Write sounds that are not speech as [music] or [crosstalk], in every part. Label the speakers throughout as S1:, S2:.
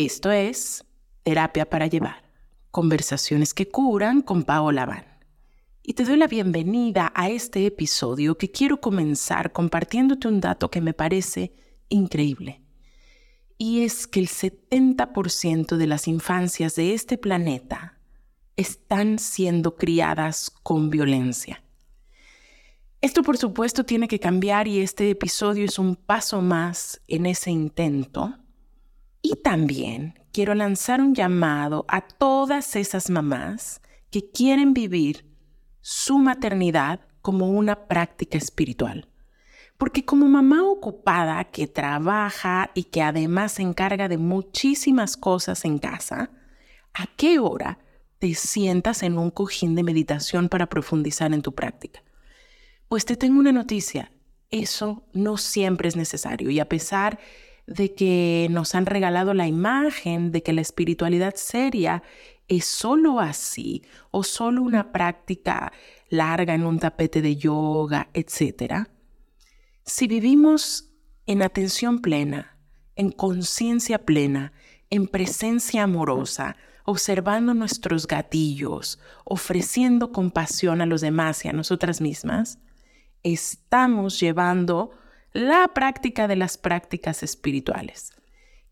S1: Esto es Terapia para Llevar, conversaciones que curan con Paola Van. Y te doy la bienvenida a este episodio que quiero comenzar compartiéndote un dato que me parece increíble. Y es que el 70% de las infancias de este planeta están siendo criadas con violencia. Esto por supuesto tiene que cambiar y este episodio es un paso más en ese intento. Y también quiero lanzar un llamado a todas esas mamás que quieren vivir su maternidad como una práctica espiritual. Porque como mamá ocupada que trabaja y que además se encarga de muchísimas cosas en casa, ¿a qué hora te sientas en un cojín de meditación para profundizar en tu práctica? Pues te tengo una noticia, eso no siempre es necesario y a pesar de que nos han regalado la imagen de que la espiritualidad seria es solo así o solo una práctica larga en un tapete de yoga, etc. Si vivimos en atención plena, en conciencia plena, en presencia amorosa, observando nuestros gatillos, ofreciendo compasión a los demás y a nosotras mismas, estamos llevando la práctica de las prácticas espirituales.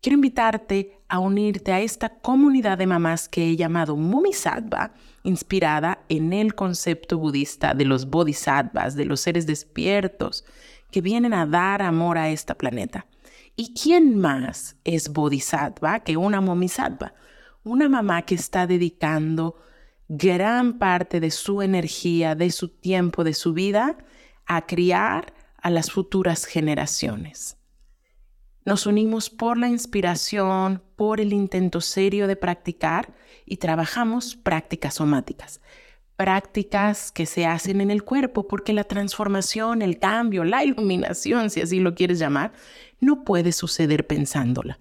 S1: Quiero invitarte a unirte a esta comunidad de mamás que he llamado Mumisattva, inspirada en el concepto budista de los bodhisattvas, de los seres despiertos que vienen a dar amor a este planeta. ¿Y quién más es bodhisattva que una Mumisattva? Una mamá que está dedicando gran parte de su energía, de su tiempo, de su vida a criar a las futuras generaciones. Nos unimos por la inspiración, por el intento serio de practicar y trabajamos prácticas somáticas, prácticas que se hacen en el cuerpo porque la transformación, el cambio, la iluminación, si así lo quieres llamar, no puede suceder pensándola.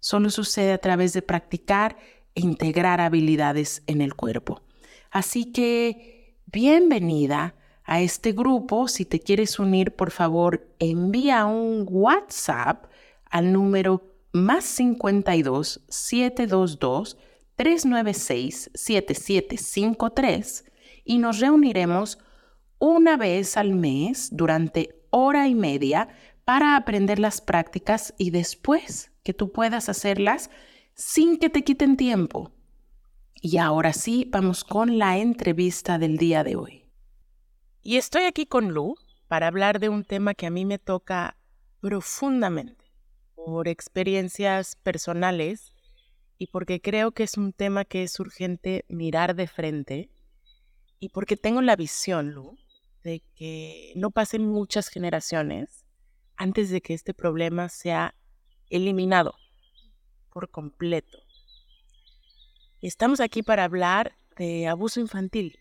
S1: Solo sucede a través de practicar e integrar habilidades en el cuerpo. Así que, bienvenida a este grupo. Si te quieres unir, por favor, envía un WhatsApp al número más 52 722 396 7753 y nos reuniremos una vez al mes durante hora y media para aprender las prácticas y después que tú puedas hacerlas sin que te quiten tiempo. Y ahora sí, vamos con la entrevista del día de hoy. Y estoy aquí con Lu para hablar de un tema que a mí me toca profundamente por experiencias personales y porque creo que es un tema que es urgente mirar de frente y porque tengo la visión, Lu, de que no pasen muchas generaciones antes de que este problema sea eliminado por completo. Estamos aquí para hablar de abuso infantil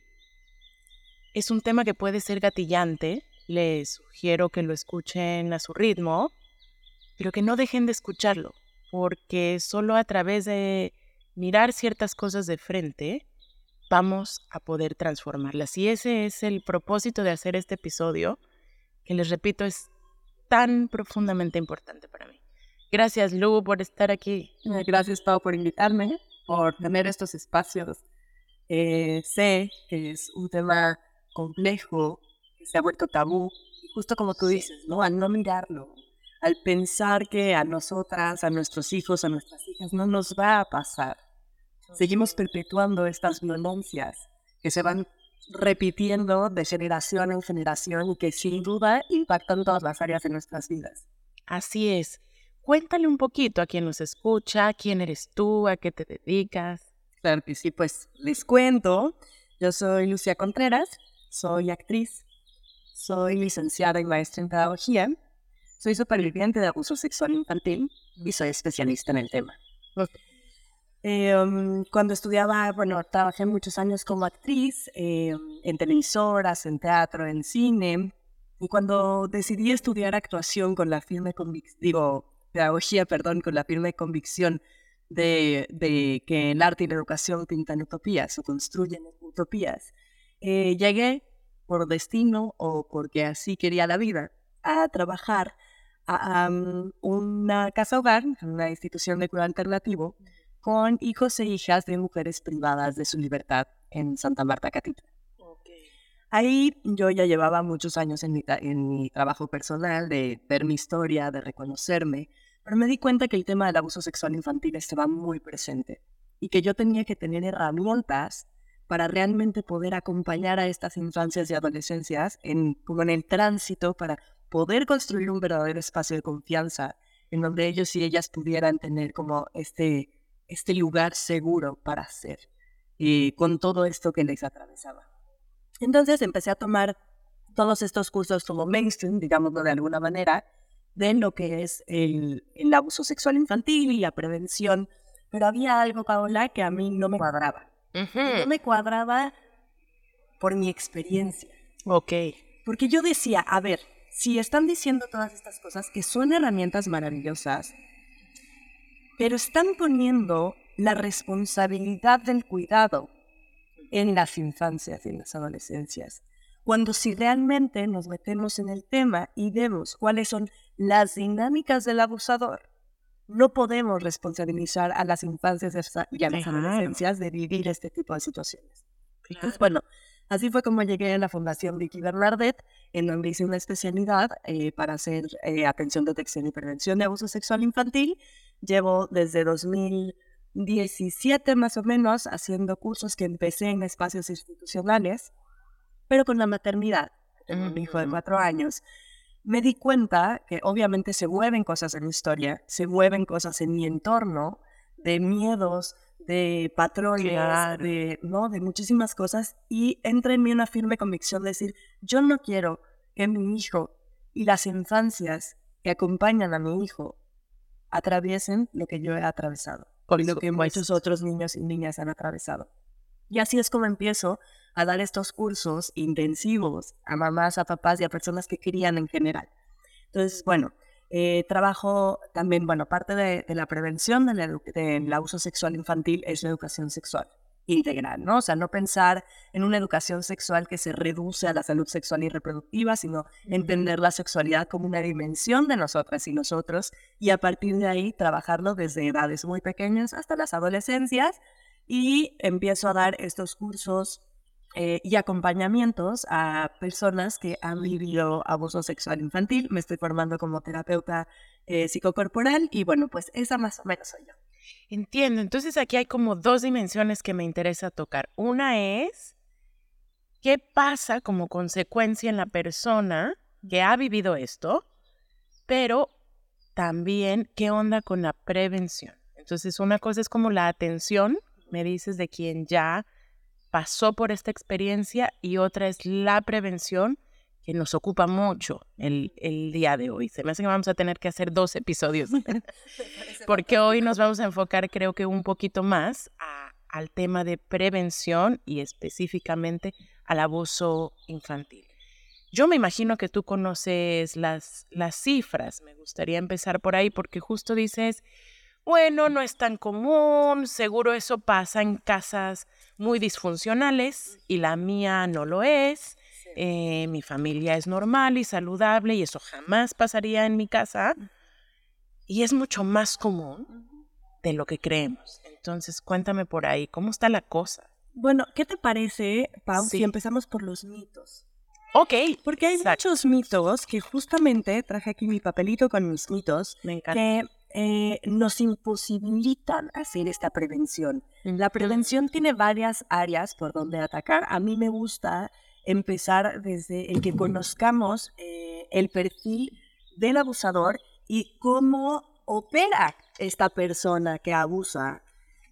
S1: es un tema que puede ser gatillante, les sugiero que lo escuchen a su ritmo, pero que no dejen de escucharlo, porque solo a través de mirar ciertas cosas de frente vamos a poder transformarlas. Y ese es el propósito de hacer este episodio, que les repito es tan profundamente importante para mí. Gracias, Lu, por estar aquí.
S2: Gracias, Pau, por invitarme, por tener estos espacios. Eh, sé que es un tema complejo que se ha vuelto tabú, justo como tú dices, ¿no? Al no mirarlo, al pensar que a nosotras, a nuestros hijos, a nuestras hijas no nos va a pasar. Seguimos perpetuando estas violencias que se van repitiendo de generación en generación y que sin duda impactan todas las áreas de nuestras vidas.
S1: Así es. Cuéntale un poquito a quien nos escucha, quién eres tú, a qué te dedicas.
S2: Claro que sí, pues les cuento. Yo soy Lucia Contreras, soy actriz, soy licenciada y maestra en pedagogía, soy superviviente de abuso sexual infantil y soy especialista en el tema. Em, cuando estudiaba, bueno, trabajé muchos años como actriz em, en televisoras, en teatro, en cine. Y cuando decidí estudiar actuación con la firme convicción, digo, pedagogía, perdón, con la firme convicción de, de, que el arte y la educación pintan utopías o construyen utopías, eh, llegué por destino o porque así quería la vida a trabajar a una casa hogar, una institución de cuidado alternativo, con hijos e hijas de mujeres privadas de su libertad en Santa Marta Catita. Ahí yo ya llevaba muchos años en mi, en mi trabajo personal de ver mi historia, de reconocerme, pero me di cuenta que el tema del abuso sexual infantil estaba muy presente y que yo tenía que tener herramientas para realmente poder acompañar a estas infancias y adolescencias en, como en el tránsito para poder construir un verdadero espacio de confianza en donde ellos y ellas pudieran tener como este, este lugar seguro para ser y con todo esto que les atravesaba. Entonces empecé a tomar todos estos cursos como mainstream, digámoslo de alguna manera, de lo que es el, abuso sexual infantil y la prevención. Pero había algo, Paola, que a mí no me cuadraba. No me cuadraba por mi experiencia.
S1: Ok.
S2: Porque yo decía, a ver, si están diciendo todas estas cosas, que son herramientas maravillosas, pero están poniendo la responsabilidad del cuidado en las infancias y en las adolescencias. Cuando si realmente nos metemos en el tema y vemos cuáles son las dinámicas del abusador, no podemos responsabilizar a las infancias y a las adolescencias de vivir este tipo de situaciones. Entonces, bueno, así fue como llegué a la Fundación Vicky Bernardet, en donde hice una especialidad eh, para hacer eh, atención, detección y prevención de abuso sexual infantil. Llevo desde 2000 17 más o menos haciendo cursos que empecé en espacios institucionales, pero con la maternidad. Tengo un hijo de cuatro años. Me di cuenta que obviamente se mueven cosas en mi historia, se mueven cosas en mi entorno, de miedos, de patrones, de, ¿no? de muchísimas cosas, y entra en mí una firme convicción de decir, yo no quiero que mi hijo y las infancias que acompañan a mi hijo atraviesen lo que yo he atravesado por lo que muchos otros niños y niñas han atravesado. Y así es como empiezo a dar estos cursos intensivos a mamás, a papás y a personas que querían en general. Entonces, bueno, eh, trabajo también, bueno, parte de, la prevención del abuso sexual infantil es la educación sexual integral, ¿no? O sea, no pensar en una educación sexual que se reduce a la salud sexual y reproductiva, sino entender la sexualidad como una dimensión de nosotras y nosotros y a partir de ahí trabajarlo desde edades muy pequeñas hasta las adolescencias y empiezo a dar estos cursos eh, y acompañamientos a personas que han vivido abuso sexual infantil. Me estoy formando como terapeuta eh, psicocorporal y bueno, pues esa más o menos soy yo.
S1: Entiendo. Entonces aquí hay como dos dimensiones que me interesa tocar. Una es qué pasa como consecuencia en la persona que ha vivido esto, pero también qué onda con la prevención. Entonces una cosa es como la atención, me dices, de quien ya pasó por esta experiencia y otra es la prevención que nos ocupa mucho el, día de hoy. Se me hace que vamos a tener que hacer dos episodios, [laughs] [laughs] porque hoy nos vamos a enfocar creo que un poquito más al tema de prevención y específicamente al abuso infantil. Yo me imagino que tú conoces las, las cifras, me gustaría empezar por ahí porque justo dices, bueno, no es tan común, seguro eso pasa en casas muy disfuncionales y la mía no lo es eh, mi familia es normal y saludable y eso jamás pasaría en mi casa. Y es mucho más común de lo que creemos. Entonces, cuéntame por ahí, ¿cómo está la cosa?
S2: Bueno, ¿qué te parece, Pau, si empezamos por los mitos?
S1: Ok.
S2: Porque hay muchos mitos que justamente traje aquí mi papelito con mis mitos que eh, nos imposibilitan hacer esta prevención. La prevención tiene varias áreas por donde atacar. A mí me gusta empezar desde el que conozcamos eh, el perfil del abusador y cómo opera esta persona que abusa,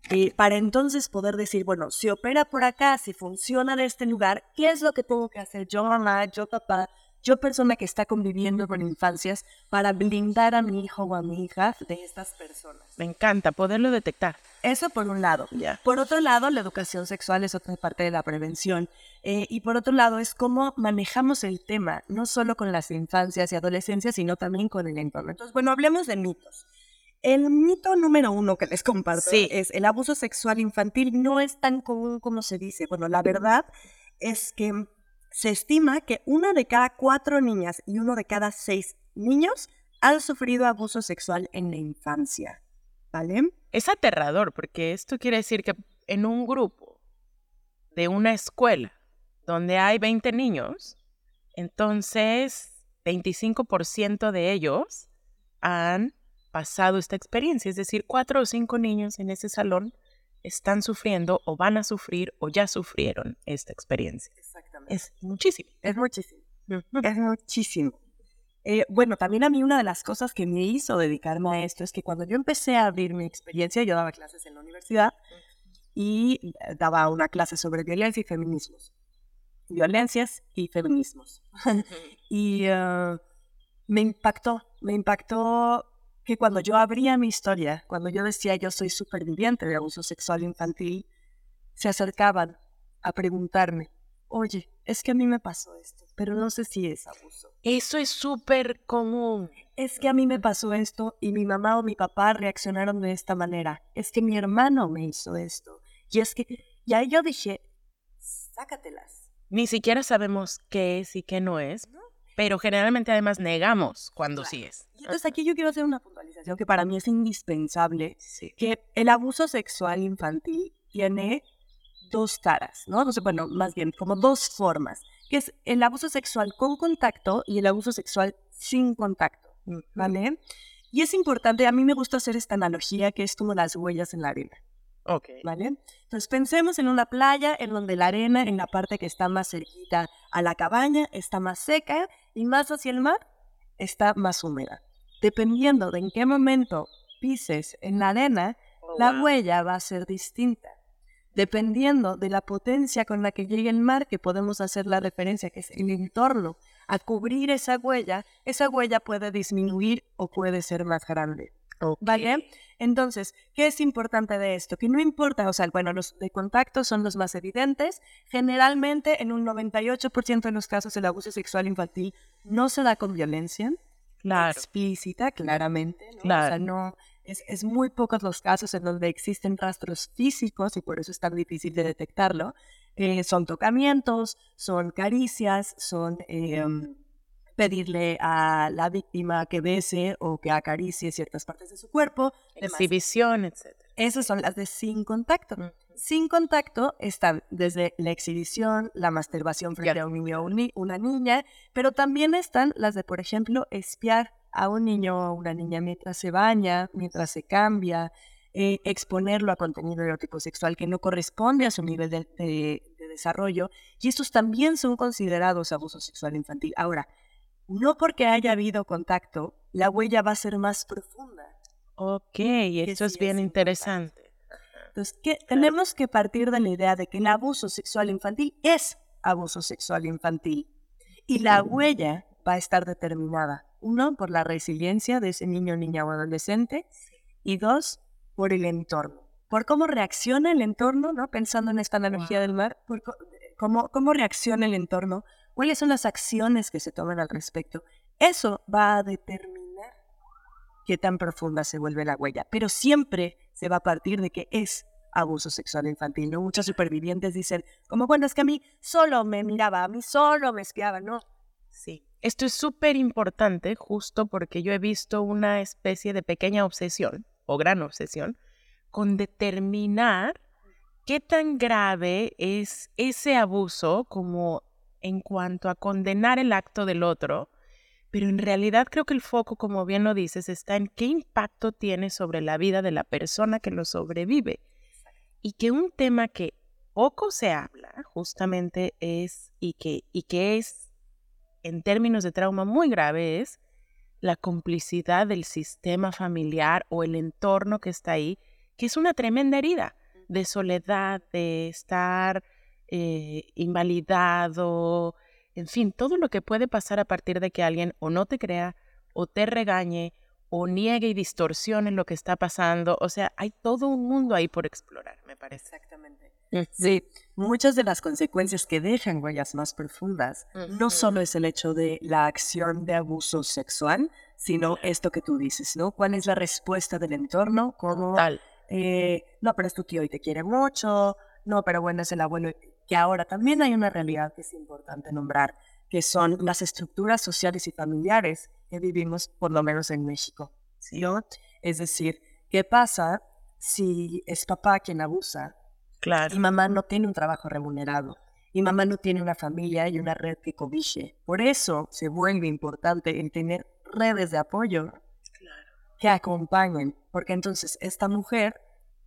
S2: eh, para entonces poder decir, bueno, si opera por acá, si funciona en este lugar, ¿qué es lo que tengo que hacer yo mamá, yo papá, yo persona que está conviviendo con infancias para blindar a mi hijo o a mi hija de estas personas.
S1: Me encanta poderlo detectar.
S2: Eso por un lado. Por otro lado, la educación sexual es otra parte de la prevención. Eh, y por otro lado, es cómo manejamos el tema, no solo con las infancias y adolescencias, sino también con el entorno. Entonces, bueno, hablemos de mitos. El mito número uno que les comparto es el abuso sexual infantil no es tan común como se dice. Bueno, la verdad es que se estima que una de cada cuatro niñas y uno de cada seis niños han sufrido abuso sexual en la infancia. ¿Vale?
S1: Es aterrador porque esto quiere decir que en un grupo de una escuela donde hay 20 niños, entonces 25% de ellos han pasado esta experiencia, es decir, cuatro o cinco niños en ese salón están sufriendo o van a sufrir o ya sufrieron esta experiencia.
S2: Exactamente.
S1: Es muchísimo.
S2: Es muchísimo. Es muchísimo. Eh, bueno, también a mí una de las cosas que me hizo dedicarme a esto es que cuando yo empecé a abrir mi experiencia, yo daba clases en la universidad y daba una clase sobre violencia y feminismos. Violencias y feminismos. [laughs] y eh, me impactó, me impactó que cuando yo abría mi historia, cuando yo decía yo soy superviviente de abuso sexual infantil, se acercaban a preguntarme, oye, es que a mí me pasó esto, pero no sé si es abuso.
S1: Eso es súper común.
S2: Es que a mí me pasó esto y mi mamá o mi papá reaccionaron de esta manera. Es que mi hermano me hizo esto. Y es que, y ahí yo dije, sácatelas.
S1: Ni siquiera sabemos qué es y qué no es, pero generalmente además negamos cuando sí es.
S2: Y entonces aquí yo quiero hacer una puntualización que para mí es indispensable, que el abuso sexual infantil tiene dos caras, ¿no? no sé, bueno, más bien como dos formas, que es el abuso sexual con contacto y el abuso sexual sin contacto, ¿vale? Y es importante, a mí me gusta hacer esta analogía que es como las huellas en la arena.
S1: Ok.
S2: ¿Vale? Entonces pensemos en una playa en donde la arena en la parte que está más cerquita a la cabaña está más seca y más hacia el mar está más húmeda. Dependiendo de en qué momento pises en la arena,
S1: Oh,
S2: la huella va a ser distinta. Dependiendo de la potencia con la que llegue el mar, que podemos hacer la referencia, que es el entorno, a cubrir esa huella, esa huella puede disminuir o puede ser más grande. ¿Vale? Entonces, ¿qué es importante de esto? Que no importa, o sea, bueno, los de contacto son los más evidentes. Generalmente, en un 98% de los casos, el abuso sexual infantil no se da con violencia
S1: Claro.
S2: explícita, claramente. ¿no? O sea,
S1: Claro.
S2: no, es, es muy pocos los casos en donde existen rastros físicos y por eso es tan difícil de detectarlo. Eh, son tocamientos, son caricias, son eh, um, pedirle a la víctima que bese o que acaricie ciertas partes de su cuerpo.
S1: Exhibición, etc.
S2: Esas son las de sin contacto. Sin contacto están desde la exhibición, la masturbación frente
S1: Ya.
S2: a un niño o una niña, pero también están las de, por ejemplo, espiar a un niño o una niña mientras se baña, mientras se cambia, eh, exponerlo a contenido erótico sexual que no corresponde a su nivel de, de- de desarrollo, y estos también son considerados abuso sexual infantil. Ahora, no porque haya habido contacto, la huella va a ser más profunda.
S1: Ok, eso es
S2: sí
S1: bien
S2: es
S1: interesante.
S2: Entonces, que tenemos que partir de la idea de que el abuso sexual infantil es abuso sexual infantil. Y la huella va a estar determinada, uno, por la resiliencia de ese niño, niña o adolescente, y dos, por el entorno. Por cómo reacciona el entorno, ¿no? Pensando en esta analogía del mar, por cómo, cómo reacciona el entorno, cuáles son las acciones que se toman al respecto. Eso va a determinar qué tan profunda se vuelve la huella. Pero siempre se va a partir de que es abuso sexual infantil. ¿no? Supervivientes dicen, como bueno, es que a mí solo me miraba, a mí solo me espiaba. No,
S1: Sí. Esto es súper importante justo porque yo he visto una especie de pequeña obsesión o gran obsesión con determinar qué tan grave es ese abuso como en cuanto a condenar el acto del otro, pero en realidad creo que el foco, como bien lo dices, está en qué impacto tiene sobre la vida de la persona que lo sobrevive. Y que un tema que poco se habla justamente es, y que, y que es en términos de trauma muy grave, es la complicidad del sistema familiar o el entorno que está ahí, que es una tremenda herida de soledad, de estar eh, invalidado, en fin, todo lo que puede pasar a partir de que alguien o no te crea, o te regañe, o niegue y distorsione lo que está pasando. O sea, hay todo un mundo ahí por explorar, me parece.
S2: exactamente. Sí, muchas de las consecuencias que dejan huellas más profundas no solo es el hecho de la acción de abuso sexual, sino esto que tú dices, ¿no? ¿Cuál es la respuesta del entorno? ¿Cómo
S1: Tal.
S2: eh, no, pero es tu tío y te quiere mucho, no, pero bueno, es el abuelo. Que ahora también hay una realidad que es importante nombrar. que son las estructuras sociales y familiares que vivimos, por lo menos en México. ¿sí? Es decir, ¿qué pasa si es papá quien abusa
S1: Claro.
S2: y mamá no tiene un trabajo remunerado? Y mamá no tiene una familia y una red que cobiche. Por eso se vuelve importante el tener redes de apoyo que acompañen, porque entonces esta mujer,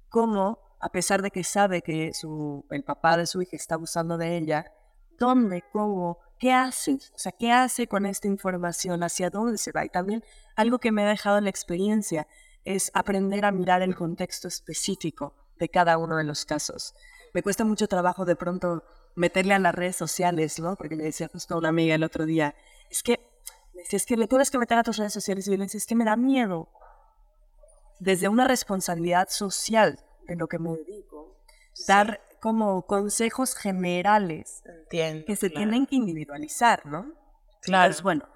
S2: como a pesar de que sabe que su, el papá de su hija está abusando de ella, ¿dónde, cómo, qué hace? O sea, ¿qué hace con esta información? ¿Hacia dónde se va? Y también algo que me ha dejado la experiencia es aprender a mirar el contexto específico de cada uno de los casos. Me cuesta mucho trabajo de pronto meterle a las redes sociales, ¿no? Porque le decía justo una amiga el otro día, es que, me es que le tienes que meter a tus redes sociales y le decía, es que me da miedo. Desde una responsabilidad social en lo que me dedico, dar como consejos generales
S1: Entiendo.
S2: que se
S1: claro.
S2: tienen que individualizar, ¿no?
S1: Claro.
S2: Entonces, bueno,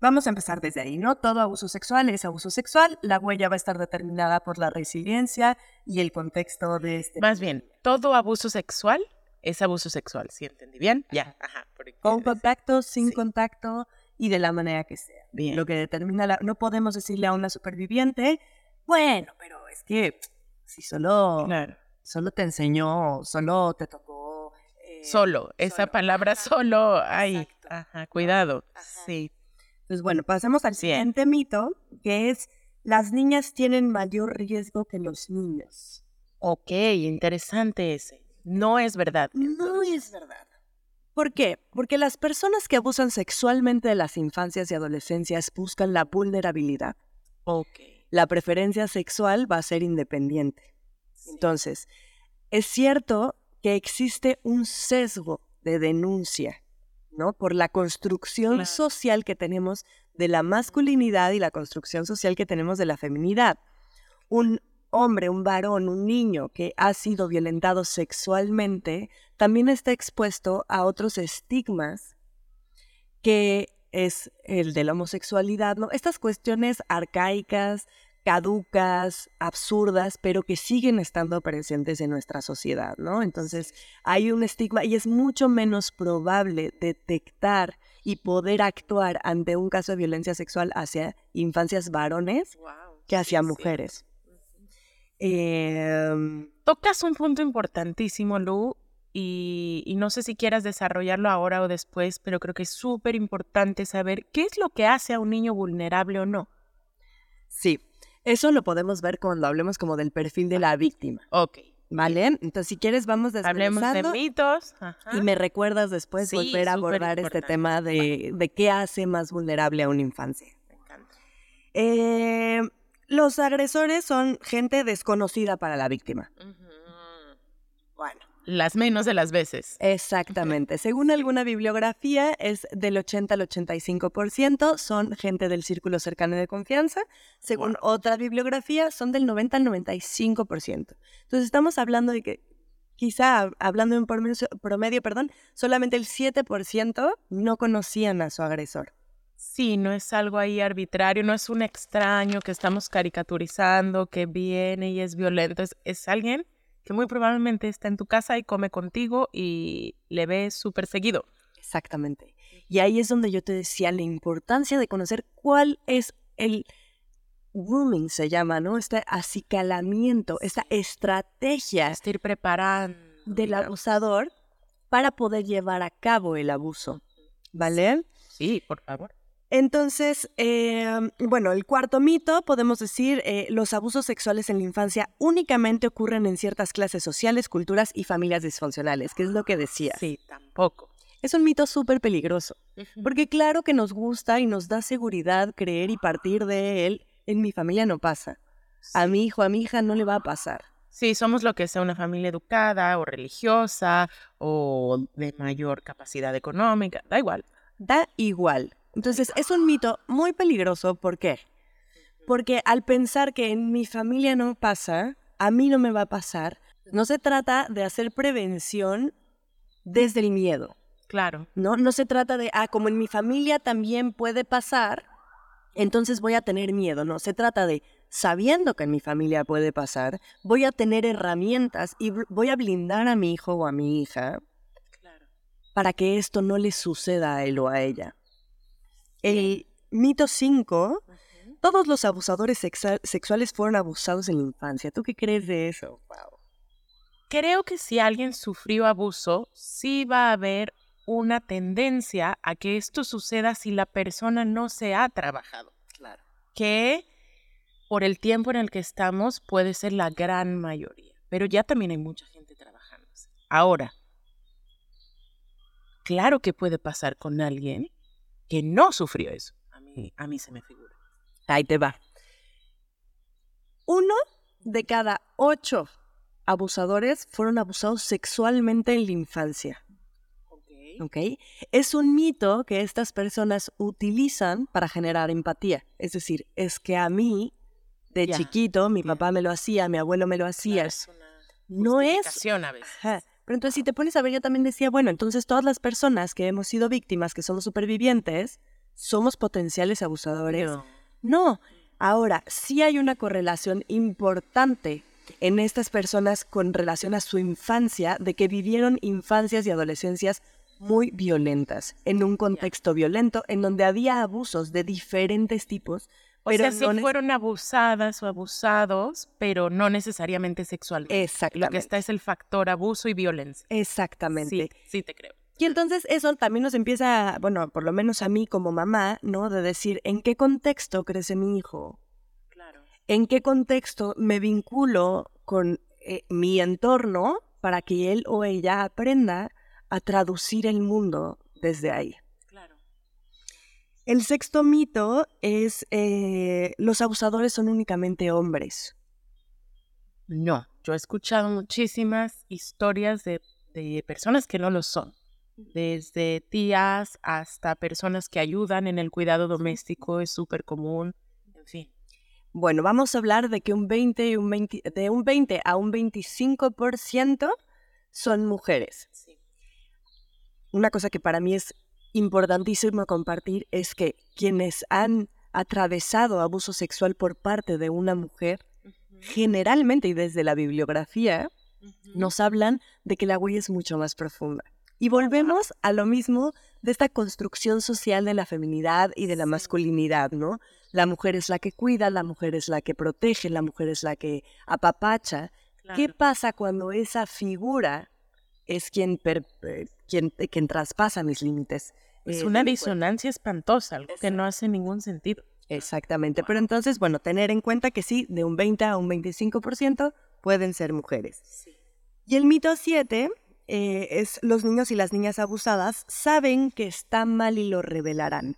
S2: vamos a empezar desde ahí, ¿no? Todo abuso sexual es abuso sexual, la huella va a estar determinada por la resiliencia y el contexto de este...
S1: Más bien, todo abuso sexual es abuso sexual, ¿sí entendí bien? Ya, ajá.
S2: Con contacto, sin
S1: Sí.
S2: contacto y de la manera que sea.
S1: Bien.
S2: Lo que determina la... No podemos decirle a una superviviente, bueno, pero es que si solo,
S1: Claro.
S2: solo te enseñó, solo te tocó... eh,
S1: Solo, esa
S2: solo,
S1: palabra
S2: ajá,
S1: solo, ay, ajá, cuidado.
S2: Ajá.
S1: Sí.
S2: Pues bueno, pasemos al
S1: Bien.
S2: siguiente mito, que es las niñas tienen mayor riesgo que los niños.
S1: Ok, interesante ese. No es verdad.
S2: No es verdad. ¿Por qué? Porque las personas que abusan sexualmente de las infancias y adolescencias buscan la vulnerabilidad.
S1: Ok.
S2: La preferencia sexual va a ser independiente. Entonces, es cierto que existe un sesgo de denuncia, ¿no? Por la construcción
S1: Claro.
S2: social que tenemos de la masculinidad y la construcción social que tenemos de la feminidad. Un hombre, un varón, un niño que ha sido violentado sexualmente también está expuesto a otros estigmas que es el de la homosexualidad, ¿no? Estas cuestiones arcaicas, caducas, absurdas, pero que siguen estando presentes en nuestra sociedad, ¿no? Entonces hay un estigma y es mucho menos probable detectar y poder actuar ante un caso de violencia sexual hacia infancias varones que hacia mujeres. Em,
S1: Tocas un punto importantísimo, Lu, y, y no sé si quieras desarrollarlo ahora o después, pero creo que es súper importante saber qué es lo que hace a un niño vulnerable o no.
S2: sí, eso lo podemos ver cuando hablemos como del perfil de la víctima,
S1: Ok.
S2: ¿vale? Entonces, si quieres, vamos
S1: Hablemos de mitos. ajá.
S2: y me recuerdas después
S1: Sí,
S2: volver a abordar este tema de, de qué hace más vulnerable a una infancia.
S1: Me encanta.
S2: Eh, los agresores son gente desconocida para la víctima.
S1: Bueno. Las menos de las veces.
S2: Exactamente. Según alguna bibliografía, es del 80 al 85% son gente del círculo cercano de confianza. Según otra bibliografía, son del 90 al 95%. Entonces, estamos hablando de que, quizá hablando en promedio, promedio perdón, solamente el 7% no conocían a su agresor.
S1: Sí, no es algo ahí arbitrario, no es un extraño que estamos caricaturizando, que viene y es violento, es, es alguien que muy probablemente está en tu casa y come contigo y le ves súper seguido.
S2: Exactamente. Y ahí es donde yo te decía la importancia de conocer cuál es el grooming, se llama, ¿no? Este acicalamiento, esta estrategia
S1: Estoy preparando.
S2: del abusador para poder llevar a cabo el abuso. ¿Vale?
S1: Sí, por favor.
S2: Entonces, eh, bueno, el cuarto mito, podemos decir, eh, los abusos sexuales en la infancia únicamente ocurren en ciertas clases sociales, culturas y familias disfuncionales, que es lo que decía.
S1: Sí, tampoco.
S2: Es un mito súper peligroso. Porque claro que nos gusta y nos da seguridad creer y partir de él, en mi familia no pasa. A mi hijo, a mi hija no le va a pasar.
S1: Sí, somos lo que sea una familia educada o religiosa o de mayor capacidad económica, da igual.
S2: Da igual. Entonces es un mito muy peligroso. ¿Por qué? Porque al pensar que en mi familia no pasa, a mí no me va a pasar, no se trata de hacer prevención desde el miedo.
S1: Claro.
S2: ¿no? No se trata de, ah, como en mi familia también puede pasar, entonces voy a tener miedo. No, se trata de, sabiendo que en mi familia puede pasar, voy a tener herramientas y voy a blindar a mi hijo o a mi hija
S1: Claro.
S2: para que esto no le suceda a él o a ella. El mito 5, todos los abusadores sexuales fueron abusados en la infancia. ¿Tú qué crees de eso?
S1: Creo que si alguien sufrió abuso, sí va a haber una tendencia a que esto suceda si la persona no se ha trabajado.
S2: Claro.
S1: Que por el tiempo en el que estamos puede ser la gran mayoría, pero ya también hay mucha gente trabajándose. Ahora, claro que puede pasar con alguien que no sufrió eso. A mí, a mí se me figura.
S2: Ahí te va. Uno de cada ocho abusadores fueron abusados sexualmente en la infancia. ¿ok? Es un mito que estas personas utilizan para generar empatía. Es decir, es que a mí, de chiquito, mi papá me lo hacía, mi abuelo me lo hacía.
S1: es una no es... A veces.
S2: Pero entonces si te pones a ver, yo también decía, bueno, entonces todas las personas que hemos sido víctimas, que somos supervivientes, somos potenciales abusadores. No. no. Ahora, sí hay una correlación importante en estas personas con relación a su infancia, de que vivieron infancias y adolescencias muy violentas, en un contexto violento, en donde había abusos de diferentes tipos.
S1: O sea, sí fueron abusadas o abusados, pero no necesariamente sexualmente.
S2: Exactamente.
S1: Lo que está es el factor abuso y violencia.
S2: Exactamente.
S1: Sí, sí te creo.
S2: Y entonces eso también nos empieza, bueno, por lo menos a mí como mamá, ¿no? De decir, ¿en qué contexto crece mi hijo?
S1: Claro.
S2: ¿En qué contexto me vinculo con eh, mi entorno para que él o ella aprenda a traducir el mundo desde ahí. El sexto mito es eh, los abusadores son únicamente hombres.
S1: No, yo he escuchado muchísimas historias de, de personas que no lo son, desde tías hasta personas que ayudan en el cuidado doméstico, es súper común, en fin.
S2: Bueno, vamos a hablar de que un 20, y un 20, de un 20 a un 25% son mujeres.
S1: Sí
S2: una cosa que para mí es importantísimo compartir es que quienes han atravesado abuso sexual por parte de una mujer, generalmente y desde la bibliografía, nos hablan de que la huella es mucho más profunda. Y volvemos a lo mismo de esta construcción social de la feminidad y de la masculinidad, ¿no? La mujer es la que cuida, la mujer es la que protege, la mujer es la que apapacha. ¿Qué pasa cuando esa figura es quien, eh, quien, eh, quien traspasa mis límites.
S1: Es eh, una disonancia espantosa, algo que no hace ningún sentido.
S2: Exactamente, pero entonces, bueno, tener en cuenta que sí, de un 20 a un 25% pueden ser mujeres. Y el mito 7 eh, es los niños y las niñas abusadas saben que está mal y lo revelarán.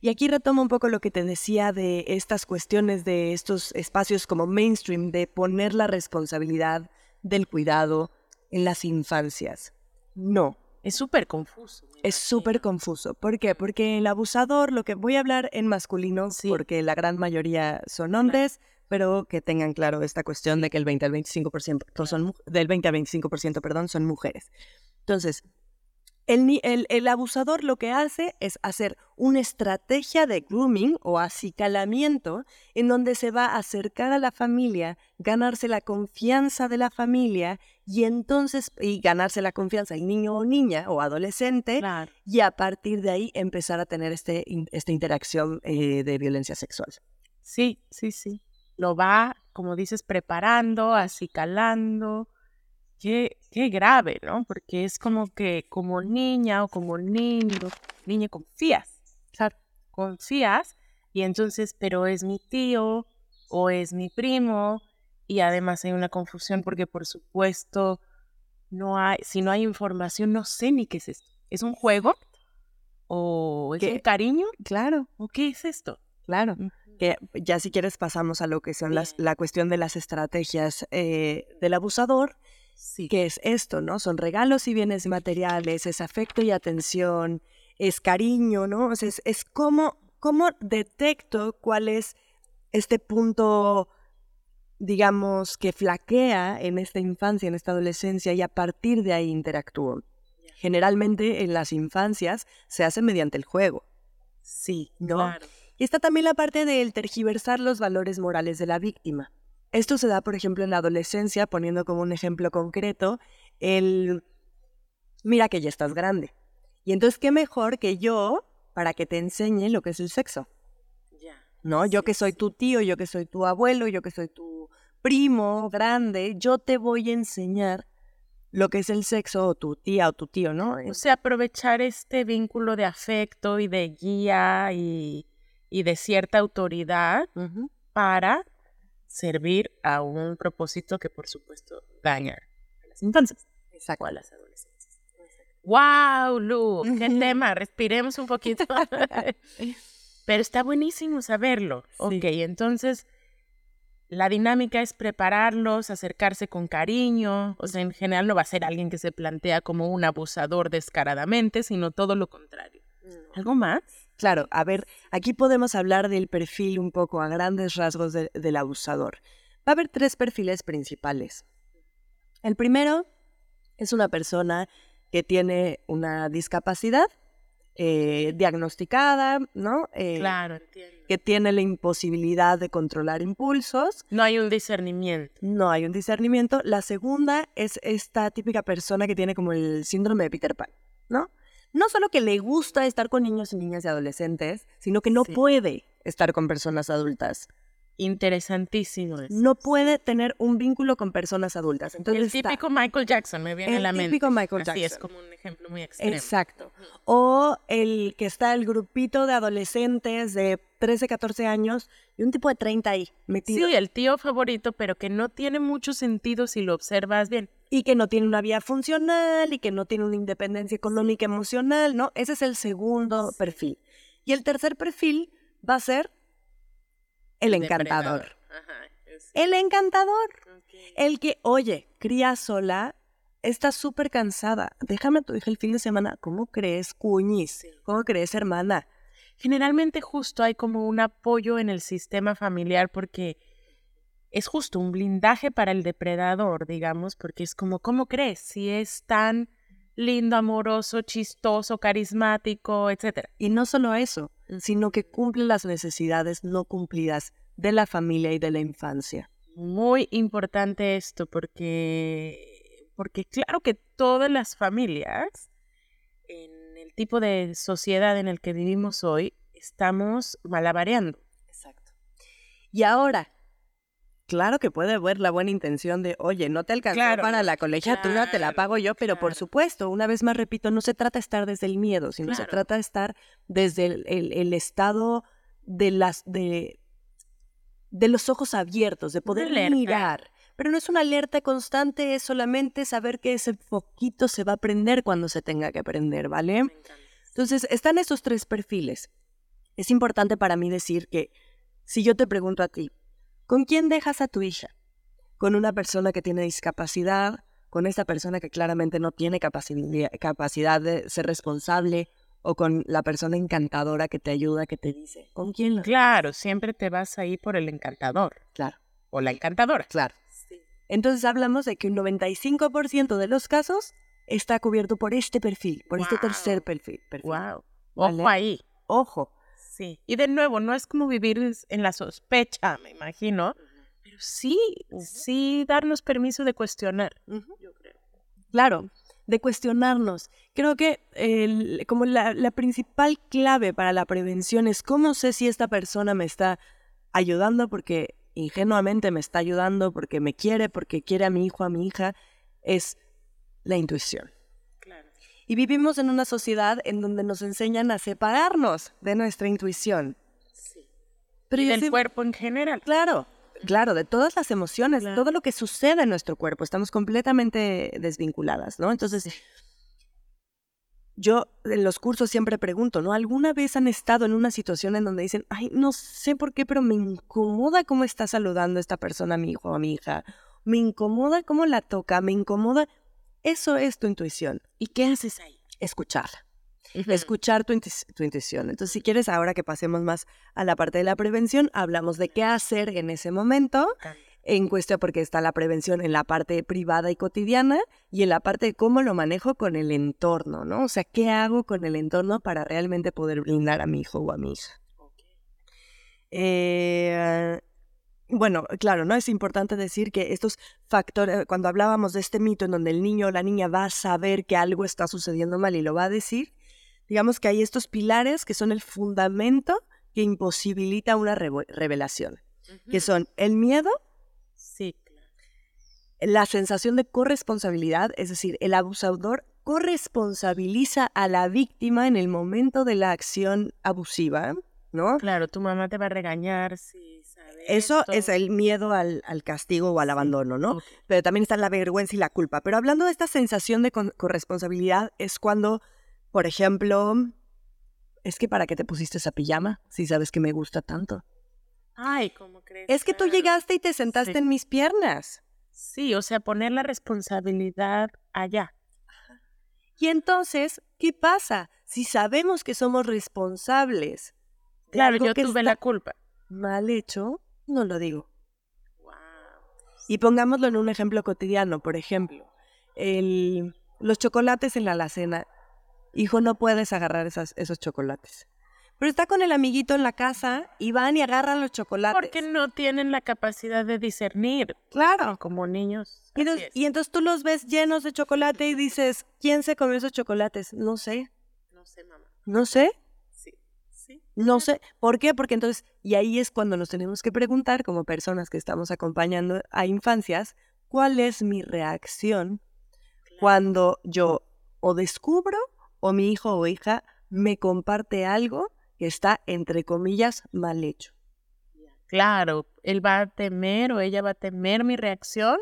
S2: Y aquí retomo un poco lo que te decía de estas cuestiones de estos espacios como mainstream, de poner la responsabilidad del cuidado en las infancias. No,
S1: es súper confuso.
S2: Es súper confuso. ¿Por qué? Porque el abusador, lo que voy a hablar en masculino, porque la gran mayoría son hombres, pero que tengan claro esta cuestión de que el 20 al 25% son, del 20 al 25%, perdón, son mujeres. Entonces, el, abusador lo que hace es hacer una estrategia de grooming o acicalamiento en donde se va a acercar a la familia, ganarse la confianza de la familia y entonces y ganarse la confianza del niño o niña o adolescente y a partir de ahí empezar a tener este, esta interacción eh, de violencia sexual.
S1: Sí, sí, sí. Lo va, como dices, preparando, acicalando qué, qué grave, ¿no? Porque es como que como niña o como niño, niña confías, o sea, confías y entonces, pero es mi tío o es mi primo y además hay una confusión porque por supuesto no hay, si no hay información no sé ni qué es esto. ¿Es un juego? ¿O es un cariño?
S2: Claro.
S1: ¿O qué es esto?
S2: Claro. Que ya si quieres pasamos a lo que son las, la cuestión de las estrategias eh, del abusador
S1: Sí.
S2: que es esto, ¿no? Son regalos y bienes materiales, es afecto y atención, es cariño, ¿no? O sea, es, es cómo, cómo detecto cuál es este punto, digamos, que flaquea en esta infancia, en esta adolescencia, y a partir de ahí interactúo. Generalmente en las infancias se hace mediante el juego.
S1: Sí,
S2: ¿no?
S1: Claro.
S2: Y está también la parte del tergiversar los valores morales de la víctima. Esto se da, por ejemplo, en la adolescencia, poniendo como un ejemplo concreto, el, mira que ya estás grande. Y entonces, ¿qué mejor que yo para que te enseñe lo que es el sexo? ¿No? yo que soy tu tío, yo que soy tu abuelo, yo que soy tu primo grande, yo te voy a enseñar lo que es el sexo o tu tía o tu tío, ¿no?
S1: O sea, aprovechar este vínculo de afecto y de guía y, de cierta autoridad para servir a un propósito que por supuesto daña a las infancias
S2: Exacto.
S1: o a las adolescencias. ¡Wow, Lu! ¡Qué [laughs] tema! Respiremos un poquito. [laughs] Pero está buenísimo saberlo. Ok, entonces la dinámica es prepararlos, acercarse con cariño. O sea, en general no va a ser alguien que se plantea como un abusador descaradamente, sino todo lo contrario. ¿Algo más?
S2: Claro, a ver, aquí podemos hablar del perfil un poco a grandes rasgos del abusador. Va a haber tres perfiles principales. El primero es una persona que tiene una discapacidad eh, diagnosticada, ¿no?
S1: Eh, claro, entiendo.
S2: Que tiene la imposibilidad de controlar impulsos.
S1: No hay un discernimiento.
S2: No hay un discernimiento. La segunda es esta típica persona que tiene como el síndrome de Peter Pan, ¿no? No solo que le gusta estar con niños y niñas y adolescentes, sino que no puede estar con personas adultas.
S1: Interesantísimo.
S2: No puede tener un vínculo con personas adultas. Entonces
S1: el típico Michael Jackson me viene a la mente.
S2: El típico Michael Jackson.
S1: Así es como un ejemplo muy extremo.
S2: Exacto. O el que está el grupito de adolescentes de 13, 14 años y un tipo de 30 ahí metido.
S1: Sí, el tío favorito, pero que no tiene mucho sentido si lo observas bien.
S2: Y que no tiene una vida funcional y que no tiene una independencia económica emocional, ¿no? Ese es el segundo perfil. Y el tercer perfil va a ser el encantador. El encantador. El que, oye, cría sola, está súper cansada. Déjame a tu hija el fin de semana. ¿Cómo crees, cuñis? ¿Cómo crees, hermana?
S1: Generalmente justo hay como un apoyo en el sistema familiar porque es justo un blindaje para el depredador, digamos, porque es como, ¿cómo crees? Si es tan lindo, amoroso, chistoso, carismático, etc.
S2: Y no solo eso, sino que cumple las necesidades no cumplidas de la familia y de la infancia.
S1: Muy importante esto porque, porque claro que todas las familias, en el tipo de sociedad en el que vivimos hoy, estamos malabareando.
S2: Exacto. Y ahora, Claro que puede haber la buena intención de, oye, no te alcanzó para la colegiatura, te la pago yo, pero por supuesto, una vez más repito, no se trata de estar desde el miedo, sino se trata de estar desde el, estado de las de, de los ojos abiertos, de poder mirar. Pero no es una alerta constante, es solamente saber que ese foquito se va a prender cuando se tenga que prender, ¿vale? Entonces, están esos tres perfiles. Es importante para mí decir que si yo te pregunto a ti, ¿Con quién dejas a tu hija? ¿Con una persona que tiene discapacidad? ¿Con esa persona que claramente no tiene capacidad de ser responsable? ¿O con la persona encantadora que te ayuda, que te dice? ¿Con quién?
S1: Claro, siempre te vas ahí por el encantador.
S2: Claro.
S1: O la encantadora.
S2: Claro. Entonces hablamos de que un 95% de los casos está cubierto por este perfil, por este tercer perfil.
S1: Wow. Ojo ahí.
S2: Ojo.
S1: Sí. Y de nuevo, no es como vivir en la sospecha, me imagino, pero sí, sí darnos permiso de cuestionar, yo creo.
S2: Claro, de cuestionarnos. Creo que como la, la, principal clave para la prevención es cómo sé si esta persona me está ayudando porque ingenuamente me está ayudando, porque me quiere, porque quiere a mi hijo, a mi hija, es la intuición. Y vivimos en una sociedad en donde nos enseñan a separarnos de nuestra intuición.
S1: Sí. Pero y del cuerpo en general.
S2: Claro, claro, de todas las emociones, todo lo que sucede en nuestro cuerpo. Estamos completamente desvinculadas, ¿no? Entonces, yo en los cursos siempre pregunto, ¿no? ¿Alguna vez han estado en una situación en donde dicen, ay, no sé por qué, pero me incomoda cómo está saludando esta persona a mi hijo o a mi hija? Me incomoda cómo la toca, me incomoda eso es tu intuición.
S1: ¿Y qué haces ahí?
S2: Escucharla. Escuchar tu, intuición. Entonces, si quieres, ahora que pasemos más a la parte de la prevención, hablamos de qué hacer en ese momento, en cuestión porque está la prevención en la parte privada y cotidiana y en la parte de cómo lo manejo con el entorno, ¿no? O sea, ¿qué hago con el entorno para realmente poder brindar a mi hijo o a mi hija? Eh, bueno, claro, ¿no? Es importante decir que estos factores, cuando hablábamos de este mito en donde el niño o la niña va a saber que algo está sucediendo mal y lo va a decir, digamos que hay estos pilares que son el fundamento que imposibilita una revelación, que son el miedo,
S1: sí,
S2: la sensación de corresponsabilidad, es decir, el abusador corresponsabiliza a la víctima en el momento de la acción abusiva, ¿no?
S1: Claro, tu mamá te va a regañar si sabe
S2: Eso es el miedo al, castigo o al abandono, ¿no? Pero también está la vergüenza y la culpa. Pero hablando de esta sensación de corresponsabilidad, es cuando, por ejemplo, es que para qué te pusiste esa pijama si sabes que me gusta tanto.
S1: Ay, ¿cómo crees?
S2: Es que tú llegaste y te sentaste en mis piernas.
S1: Sí, o sea, poner la responsabilidad allá.
S2: Y entonces, ¿qué pasa? Si sabemos que somos responsables.
S1: claro, yo tuve la culpa.
S2: Mal hecho, no lo digo. Wow. Y pongámoslo en un ejemplo cotidiano, por ejemplo, el, los chocolates en la alacena. Hijo, no puedes agarrar esos chocolates. Pero está con el amiguito en la casa y van y agarran los chocolates.
S1: Porque no tienen la capacidad de discernir.
S2: Claro.
S1: Como niños.
S2: Y entonces, y entonces, tú los ves llenos de chocolate y dices, ¿quién se comió esos chocolates? No sé.
S1: No sé, mamá.
S2: ¿No sé? No sé. ¿Por qué? Porque entonces, y ahí es cuando nos tenemos que preguntar, como personas que estamos acompañando a infancias, ¿cuál es mi reacción cuando yo o descubro o mi hijo o hija me comparte algo que está, entre comillas, mal hecho.
S1: Claro, él va a temer o ella va a temer mi reacción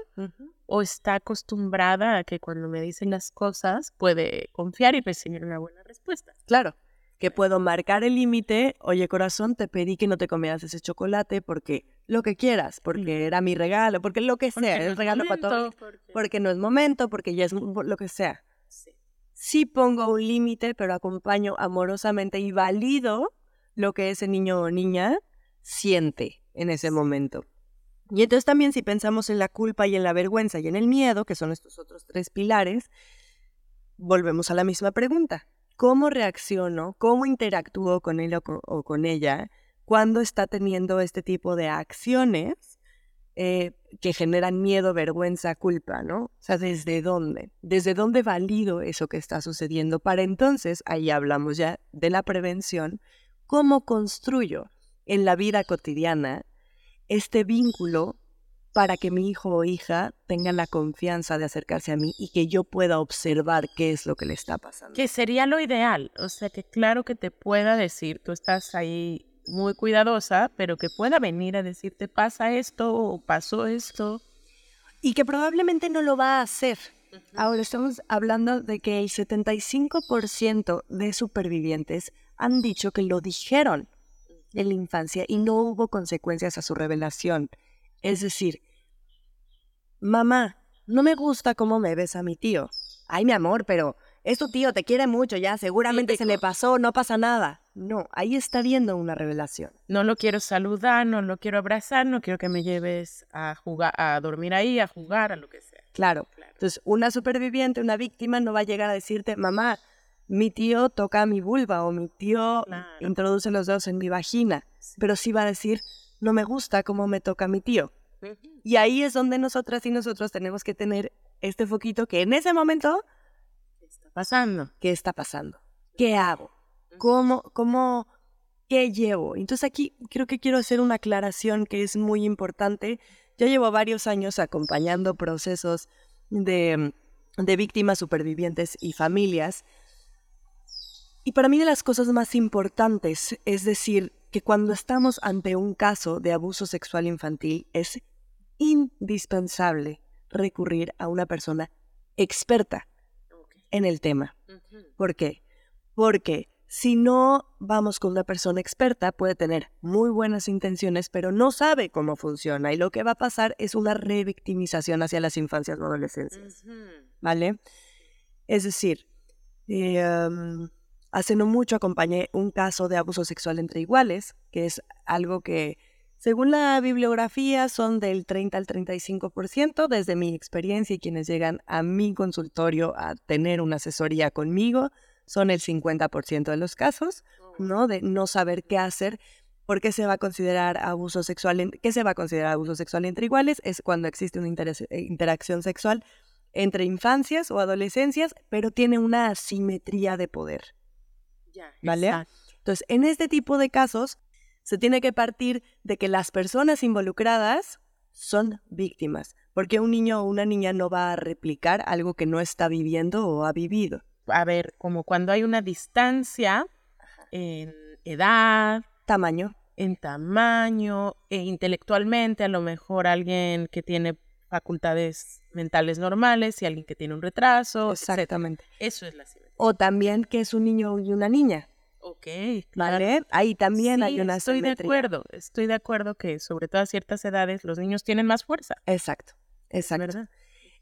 S1: o está acostumbrada a que cuando me dicen las cosas puede confiar y recibir una buena respuesta.
S2: Claro, que puedo marcar el límite, oye corazón, te pedí que no te comieras ese chocolate porque lo que quieras, porque era mi regalo, porque lo que sea, el regalo para todos, porque... no es momento, porque ya es lo que sea sí. Pongo un límite, pero acompaño amorosamente y valido lo que ese niño o niña siente en ese momento. Y entonces también si pensamos en la culpa y en la vergüenza y en el miedo, que son estos otros tres pilares, volvemos a la misma pregunta. ¿Cómo reacciono? ¿Cómo interactúo con él o con, ella cuando está teniendo este tipo de acciones eh, que generan miedo, vergüenza, culpa, ¿no? O sea, ¿desde dónde? ¿Desde dónde valido eso que está sucediendo? Para entonces, ahí hablamos ya de la prevención, ¿cómo construyo en la vida cotidiana este vínculo para que mi hijo o hija tenga la confianza de acercarse a mí y que yo pueda observar qué es lo que le está pasando.
S1: Que sería lo ideal, o sea, que claro que te pueda decir, tú estás ahí muy cuidadosa, pero que pueda venir a decirte pasa esto o pasó esto.
S2: Y que probablemente no lo va a hacer. Ahora estamos hablando de que el 75% de supervivientes han dicho que lo dijeron en la infancia y no hubo consecuencias a su revelación. Es decir, mamá, no me gusta cómo me ves a mi tío. Ay, mi amor, pero es tu tío, te quiere mucho ya, seguramente se le pasó, no pasa nada. No, ahí está viendo una revelación.
S1: No lo quiero saludar, no lo quiero abrazar, no quiero que me lleves a jugar, a dormir ahí, a jugar, a lo que sea.
S2: Claro. Entonces, una superviviente, una víctima no va a llegar a decirte, mamá, mi tío toca mi vulva o mi tío introduce los dedos en mi vagina, pero sí va a decir, no me gusta cómo me toca mi tío. Y ahí es donde nosotras y nosotros tenemos que tener este foquito que en ese momento...
S1: ¿Qué está pasando?
S2: ¿Qué está pasando? ¿Qué hago? ¿Cómo, cómo, qué llevo? Entonces aquí creo que quiero hacer una aclaración que es muy importante. Ya llevo varios años acompañando procesos de, de víctimas supervivientes y familias. Y para mí de las cosas más importantes es decir que cuando estamos ante un caso de abuso sexual infantil es indispensable recurrir a una persona experta en el tema. ¿Por qué? Porque si no vamos con una persona experta, puede tener muy buenas intenciones, pero no sabe cómo funciona. Y lo que va a pasar es una revictimización hacia las infancias o adolescencias. ¿Vale? Es decir, eh, hace no mucho acompañé un caso de abuso sexual entre iguales, que es algo que, según la bibliografía, son del 30 al 35%. Desde mi experiencia y quienes llegan a mi consultorio a tener una asesoría conmigo, son el 50% de los casos, oh. ¿no? De no saber qué hacer. ¿Por qué se va a considerar abuso sexual? ¿Qué se va a considerar abuso sexual entre iguales? Es cuando existe una eh, interacción sexual entre infancias o adolescencias, pero tiene una asimetría de poder. ¿vale? Entonces, en este tipo de casos, se tiene que partir de que las personas involucradas son víctimas, porque un niño o una niña no va a replicar algo que no está viviendo o ha vivido.
S1: A ver, como cuando hay una distancia en edad,
S2: Tamaño.
S1: en tamaño, e intelectualmente, a lo mejor alguien que tiene facultades mentales normales y alguien que tiene un retraso. etcétera.
S2: Exactamente.
S1: Eso es la simetría.
S2: O también que es un niño y una niña,
S1: Ok,
S2: ¿vale? Ahí también hay una
S1: Estoy de acuerdo, estoy de acuerdo que sobre todo a ciertas edades los niños tienen más fuerza,
S2: Exacto, exacto.
S1: ¿verdad?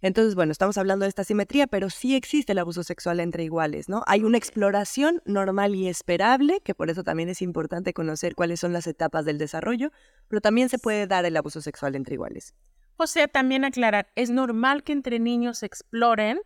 S2: Entonces, bueno, estamos hablando de esta simetría, pero sí existe el abuso sexual entre iguales, ¿no? Hay una exploración normal y esperable, que por eso también es importante conocer cuáles son las etapas del desarrollo, pero también se puede dar el abuso sexual entre iguales.
S1: O sea, también aclarar, es normal que entre niños exploren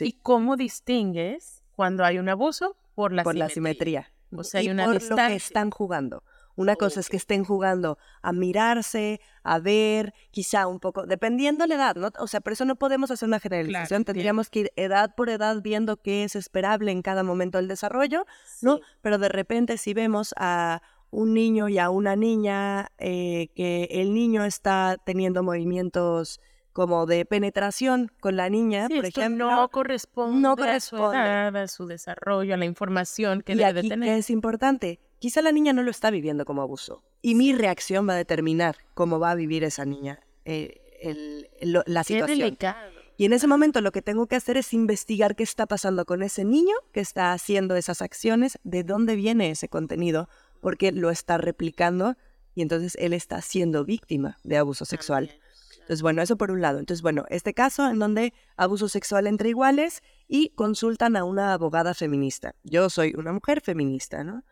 S1: y cómo distingues cuando hay un abuso por la
S2: por la
S1: simetría. O sea, hay
S2: y
S1: una
S2: por lo que están jugando. Una cosa es que estén jugando a mirarse, a ver, quizá un poco, dependiendo la edad, ¿no? O sea, por eso no podemos hacer una generalización. Tendríamos que ir edad por edad viendo qué es esperable en cada momento del desarrollo, ¿no?
S1: Sí.
S2: Pero de repente si vemos a un niño y a una niña eh, que el niño está teniendo movimientos como de penetración con la niña,
S1: Sí,
S2: por
S1: esto
S2: ejemplo,
S1: no corresponde,
S2: no
S1: a su
S2: corresponde.
S1: edad, a su desarrollo, a la información que
S2: y
S1: debe de
S2: aquí
S1: tener.
S2: es importante, quizá la niña no lo está viviendo como abuso y mi reacción va a determinar cómo va a vivir esa niña eh, el- la
S1: Qué
S2: situación.
S1: delicado.
S2: Y en ese momento lo que tengo que hacer es investigar qué está pasando con ese niño que está haciendo esas acciones, de dónde viene ese contenido, porque lo está replicando y entonces él está siendo víctima de abuso sexual.
S1: También.
S2: Entonces, bueno, eso por un lado. Entonces, bueno, este caso en donde abuso sexual entre iguales y consultan a una abogada feminista. Yo soy una mujer feminista, ¿no?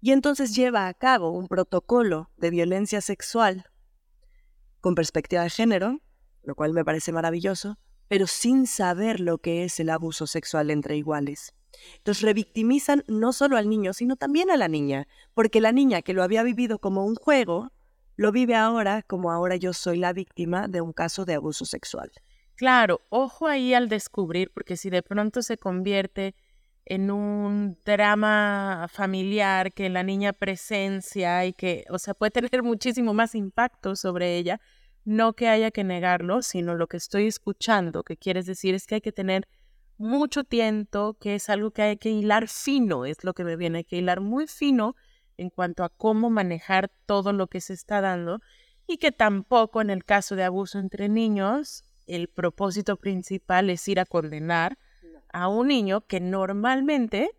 S2: Y entonces lleva a cabo un protocolo de violencia sexual con perspectiva de género, lo cual me parece maravilloso, pero sin saber lo que es el abuso sexual entre iguales. Entonces revictimizan no solo al niño, sino también a la niña, porque la niña que lo había vivido como un juego, lo vive ahora como ahora yo soy la víctima de un caso de abuso sexual.
S1: Claro, ojo ahí al descubrir, porque si de pronto se convierte en un drama familiar que la niña presencia y que, o sea, puede [laughs] tener muchísimo más impacto sobre ella, no que haya que negarlo, sino lo que estoy escuchando, que quieres decir es que hay que tener mucho tiento, que es algo que hay que hilar fino, es lo que me viene, hay que hilar muy fino en cuanto a cómo manejar todo lo que se está dando y que tampoco en el caso de abuso entre niños el propósito principal es ir a condenar a un niño que normalmente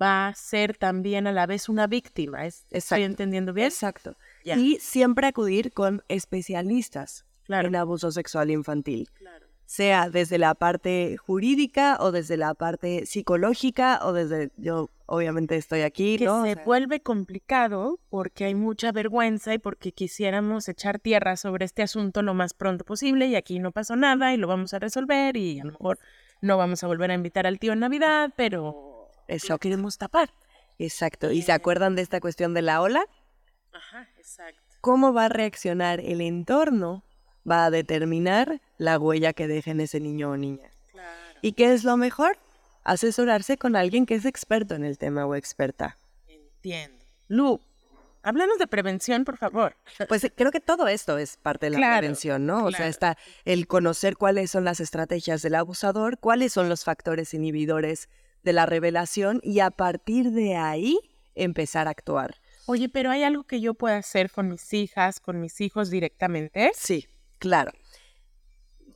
S1: va a ser también a la vez una víctima. ¿Es- ¿Estoy entendiendo bien?
S2: Exacto. Y siempre acudir con especialistas
S1: Claro.
S2: en abuso sexual infantil.
S1: Claro.
S2: Sea desde la parte jurídica o desde la parte psicológica o desde yo obviamente estoy aquí,
S1: que
S2: ¿no? O
S1: se
S2: sea,
S1: vuelve complicado porque hay mucha vergüenza y porque quisiéramos echar tierra sobre este asunto lo más pronto posible y aquí no pasó nada y lo vamos a resolver y a lo mejor no vamos a volver a invitar al tío en Navidad, pero lo
S2: Exacto.
S1: queremos tapar.
S2: Exacto. ¿Y se acuerdan de esta cuestión de la ola?
S1: Ajá, exacto.
S2: ¿Cómo va a reaccionar el entorno? Va a determinar la huella que deje en ese niño o niña.
S1: Claro.
S2: ¿Y qué es lo mejor? Asesorarse con alguien que es experto en el tema o experta.
S1: Entiendo. Lu, háblanos de prevención, por favor. [laughs]
S2: Pues creo que todo esto es parte de la
S1: Claro,
S2: prevención, ¿no? O sea, está el conocer cuáles son las estrategias del abusador, cuáles son los factores inhibidores de la revelación y a partir de ahí empezar a actuar.
S1: Oye, pero ¿hay algo que yo pueda hacer con mis hijas, con mis hijos directamente?
S2: Sí, claro.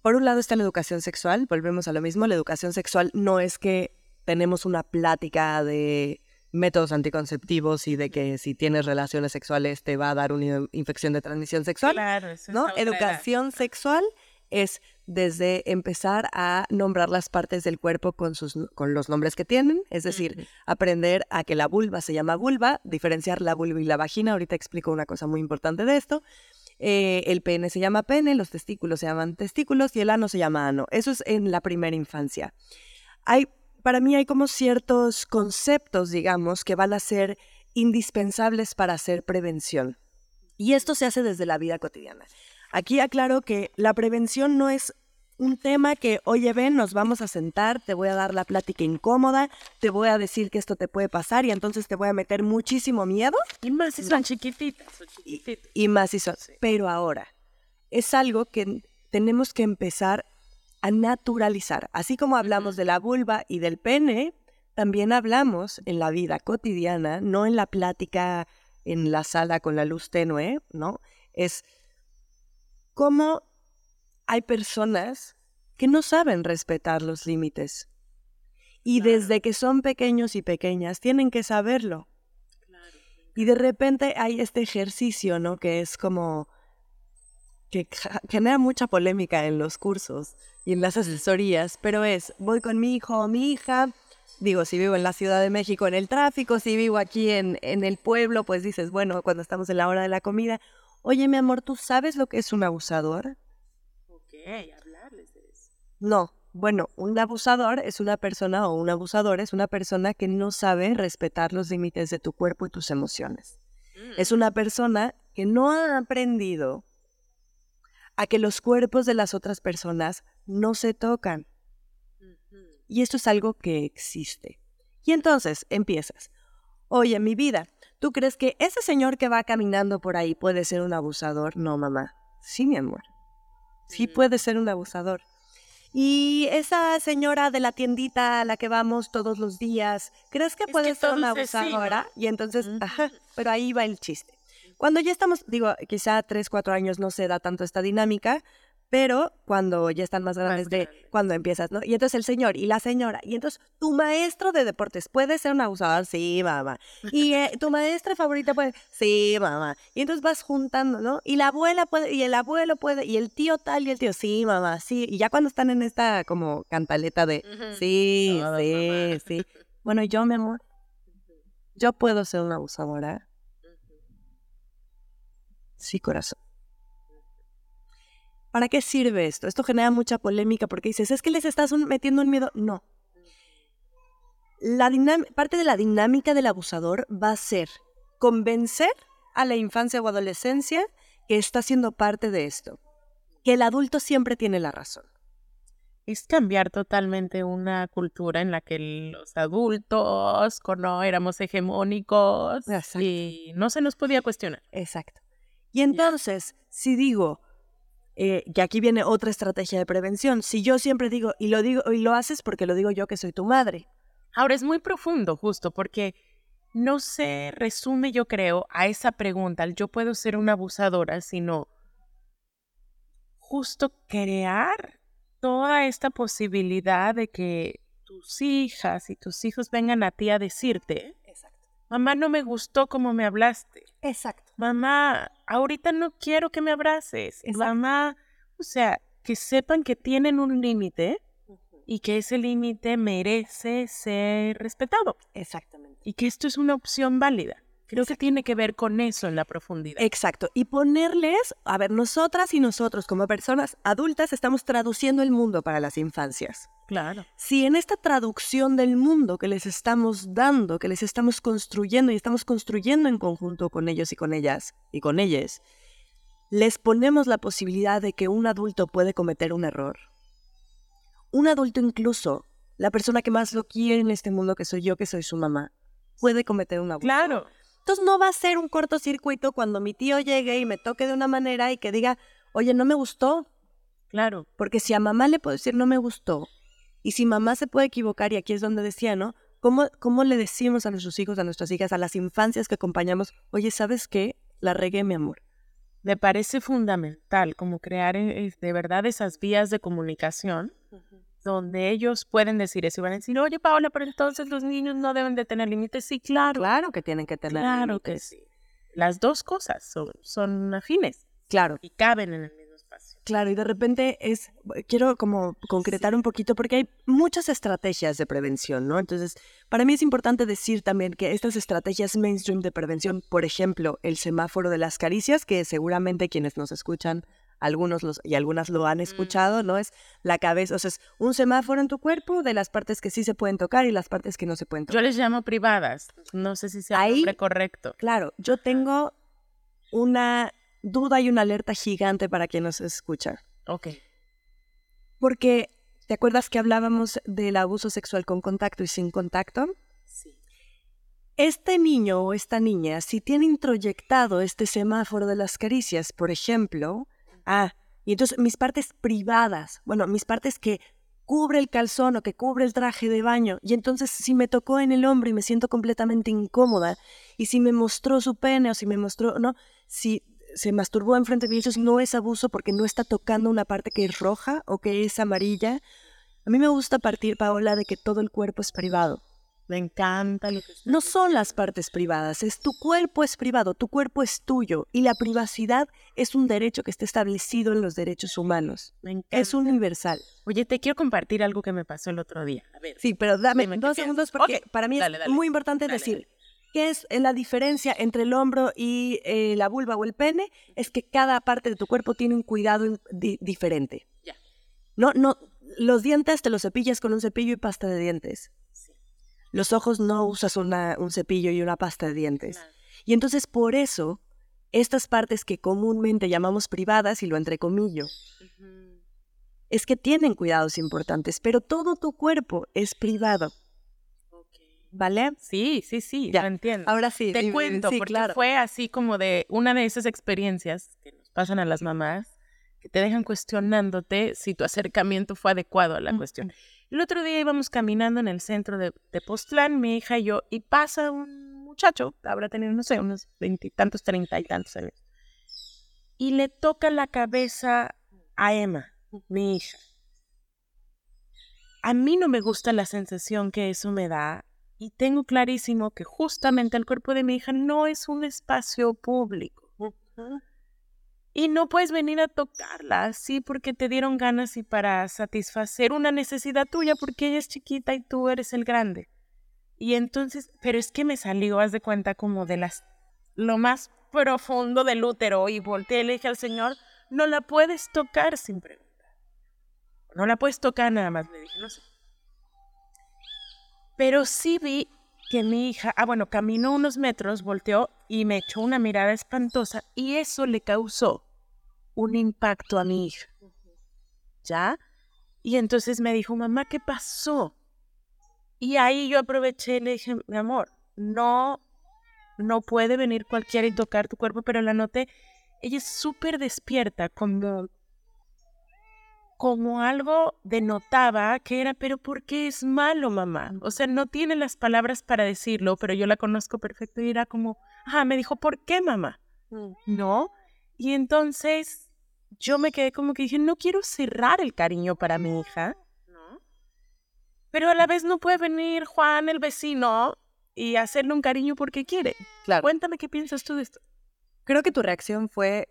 S2: Por un lado está la educación sexual, volvemos a lo mismo, la educación sexual no es que tenemos una plática de métodos anticonceptivos y de que si tienes relaciones sexuales te va a dar una infección de transmisión sexual.
S1: Claro, eso
S2: ¿no?
S1: es.
S2: Educación sexual es desde empezar a nombrar las partes del cuerpo con, sus, con los nombres que tienen, es decir, aprender a que la vulva se llama vulva, diferenciar la vulva y la vagina, ahorita explico una cosa muy importante de esto, Eh, el pene se llama pene, los testículos se llaman testículos y el ano se llama ano, eso es en la primera infancia. Hay, para mí hay como ciertos conceptos, digamos, que van a ser indispensables para hacer prevención. Y esto se hace desde la vida cotidiana. Aquí aclaro que la prevención no es un tema que, oye, ven, nos vamos a sentar, te voy a dar la plática incómoda, te voy a decir que esto te puede pasar y entonces te voy a meter muchísimo miedo.
S1: Y más si son chiquititas. Son chiquititas.
S2: Y más si son. Pero ahora, es algo que tenemos que empezar a naturalizar. Así como hablamos de la vulva y del pene, también hablamos en la vida cotidiana, no en la plática en la sala con la luz tenue, ¿no? Es cómo hay personas que no saben respetar los límites. Y desde que son pequeños y pequeñas tienen que saberlo. Y de repente hay este ejercicio, ¿no? Que es como que genera mucha polémica en los cursos y en las asesorías, pero es, voy con mi hijo o mi hija, digo, si vivo en la Ciudad de México en el tráfico, si vivo aquí en, en el pueblo, pues dices, bueno, cuando estamos en la hora de la comida, oye, mi amor, ¿tú sabes lo que es un abusador?
S1: Ok, hablarles de eso.
S2: No, bueno, un abusador es una persona o un abusador es una persona que no sabe respetar los límites de tu cuerpo y tus emociones. Es una persona que no ha aprendido a que los cuerpos de las otras personas no se tocan. Y esto es algo que existe. Y entonces empiezas. Oye, mi vida, ¿tú crees que ese señor que va caminando por ahí puede ser un abusador? No, mamá. Sí, mi amor. Sí puede ser un abusador. Y esa señora de la tiendita a la que vamos todos los días, ¿crees que
S1: Es
S2: puede
S1: que
S2: ser una abusadora? Y entonces, ajá, pero ahí va el chiste. Cuando ya estamos, digo, quizá tres, cuatro años no se da tanto esta dinámica, pero cuando ya están más grandes de cuando empiezas, ¿no? Y entonces el señor y la señora, y entonces tu maestro de deportes puede ser un abusador, sí, mamá. Y eh, tu maestra favorita puede, sí, mamá. Y entonces vas juntando, ¿no? Y la abuela puede, y el abuelo puede, y el tío tal y el tío, sí, mamá, sí. Y ya cuando están en esta como cantaleta de, sí, sí,
S1: mamá.
S2: sí. [laughs] Bueno, yo, mi amor, yo puedo ser una abusadora. Sí, corazón. ¿Para qué sirve esto? Esto genera mucha polémica porque dices, es que les estás un- metiendo un miedo. No. La parte de la dinámica del abusador va a ser convencer a la infancia o adolescencia que está siendo parte de esto. Que el adulto siempre tiene la razón.
S1: Es cambiar totalmente una cultura en la que los adultos no éramos hegemónicos
S2: Exacto.
S1: y no se nos podía cuestionar.
S2: Exacto. Y entonces, si digo, eh, que aquí viene otra estrategia de prevención, si yo siempre digo, y lo digo, y lo haces porque lo digo yo que soy tu madre.
S1: Ahora es muy profundo, justo, porque no se resume, yo creo, a esa pregunta, yo puedo ser una abusadora, sino justo crear toda esta posibilidad de que tus hijas y tus hijos vengan a ti a decirte. Mamá, no me gustó como me hablaste.
S2: Exacto.
S1: Mamá, ahorita no quiero que me abraces.
S2: Exacto.
S1: Mamá, o sea, que sepan que tienen un límite y que ese límite merece ser respetado
S2: Exactamente.
S1: y que esto es una opción válida. Creo que tiene que ver con eso en la profundidad.
S2: Exacto. Y ponerles, a ver, nosotras y nosotros como personas adultas estamos traduciendo el mundo para las infancias.
S1: claro.
S2: Si en esta traducción del mundo que les estamos dando, que les estamos construyendo y estamos construyendo en conjunto con ellos y con ellas y con ellas, les ponemos la posibilidad de que un adulto puede cometer un error. Un adulto incluso, la persona que más lo quiere en este mundo, que soy yo, que soy su mamá, puede cometer un abuso.
S1: Claro.
S2: Entonces no va a ser un cortocircuito cuando mi tío llegue y me toque de una manera y que diga, oye, no me gustó,
S1: Claro.
S2: porque si a mamá le puedo decir no me gustó, y si mamá se puede equivocar, y aquí es donde decía, ¿no? ¿Cómo, ¿Cómo le decimos a nuestros hijos, a nuestras hijas, a las infancias que acompañamos, oye, ¿sabes qué? La regué, mi amor.
S1: Me parece fundamental como crear eh, de verdad esas vías de comunicación donde ellos pueden decir eso y van a decir, oye Paola, pero entonces los niños no deben de tener límites. Sí, claro.
S2: Claro que tienen que tener
S1: Claro que sí. Las dos cosas son, son afines
S2: Claro,
S1: y caben en el mismo espacio.
S2: claro, y de repente es, quiero como concretar un poquito porque hay muchas estrategias de prevención, ¿no? Entonces, para mí es importante decir también que estas estrategias mainstream de prevención, por ejemplo, el semáforo de las caricias, que seguramente quienes nos escuchan, algunos los, y algunas lo han escuchado, ¿no? Es la cabeza, o sea, es un semáforo en tu cuerpo de las partes que sí se pueden tocar y las partes que no se pueden tocar.
S1: Yo les llamo privadas. No sé si sea el
S2: Ahí-
S1: nombre correcto.
S2: Claro, yo tengo una duda y una alerta gigante para quien nos escucha.
S1: Ok.
S2: Porque, ¿te acuerdas que hablábamos del abuso sexual con contacto y sin contacto?
S1: Sí.
S2: Este niño o esta niña, si tiene introyectado este semáforo de las caricias, por ejemplo, ah, y entonces mis partes privadas, bueno, mis partes que cubre el calzón o que cubre el traje de baño, y entonces si me tocó en el hombro y me siento completamente incómoda, y si me mostró su pene o si me mostró, no, si se masturbó enfrente de mí, no es abuso porque no está tocando una parte que es roja o que es amarilla. A mí me gusta partir, Paola, de que todo el cuerpo es privado.
S1: Me encanta lo que
S2: No son las partes privadas, es tu cuerpo es privado, tu cuerpo es tuyo y la privacidad es un derecho que está establecido en los derechos humanos.
S1: Me encanta.
S2: Es universal.
S1: Oye, te quiero compartir algo que me pasó el otro día. A ver.
S2: Sí, pero dame
S1: Dime, ¿qué
S2: dos
S1: piensas?
S2: segundos porque para mí
S1: dale,
S2: es
S1: dale.
S2: muy importante
S1: Dale,
S2: decir qué es la diferencia entre el hombro y eh, la vulva o el pene, es que cada parte de tu cuerpo tiene un cuidado di- diferente.
S1: Ya.
S2: No, no, los dientes te los cepillas con un cepillo y pasta de dientes. Los ojos no usas una- un cepillo y una pasta de dientes. Y entonces por eso, estas partes que comúnmente llamamos privadas, y lo entrecomillo, es que tienen cuidados importantes, pero todo tu cuerpo es privado. ¿vale?
S1: Sí, sí, sí,
S2: Ya.
S1: lo entiendo.
S2: Ahora sí,
S1: Te cuento,
S2: sí,
S1: porque
S2: claro.
S1: fue así como de una de esas experiencias que nos pasan a las mamás, que te dejan cuestionándote si tu acercamiento fue adecuado a la cuestión. El otro día íbamos caminando en el centro de, de Postlán, mi hija y yo, y pasa un muchacho, habrá tenido, no sé, unos veintitantos, treinta y tantos años, y le toca la cabeza a Emma, mi hija. A mí no me gusta la sensación que eso me da y tengo clarísimo que justamente el cuerpo de mi hija no es un espacio público. Y no puedes venir a tocarla así porque te dieron ganas y para satisfacer una necesidad tuya porque ella es chiquita y tú eres el grande. Y entonces, pero es que me salió, haz de cuenta, como de las lo más profundo del útero y volteé y le dije al Señor, no la puedes tocar sin preguntar. No la puedes tocar nada más, le dije, no sé. Pero sí vi que mi hija, ah, bueno, caminó unos metros, volteó y me echó una mirada espantosa y eso le causó un impacto a mi hija. ¿Ya? Y entonces me dijo, mamá, ¿qué pasó? Y ahí yo aproveché y le dije, mi amor, no, no puede venir cualquiera y tocar tu cuerpo, pero la noté, ella es súper despierta, como, como algo denotaba que era, pero ¿por qué es malo, mamá? O sea, no tiene las palabras para decirlo, pero yo la conozco perfecto y era como, ah, me dijo, ¿por qué, mamá? ¿No? Y entonces yo me quedé como que dije, no quiero cerrar el cariño para mi hija, ¿no? Pero a la vez no puede venir Juan, el vecino, y hacerle un cariño porque quiere.
S2: Claro.
S1: Cuéntame qué piensas tú de esto.
S2: Creo que tu reacción fue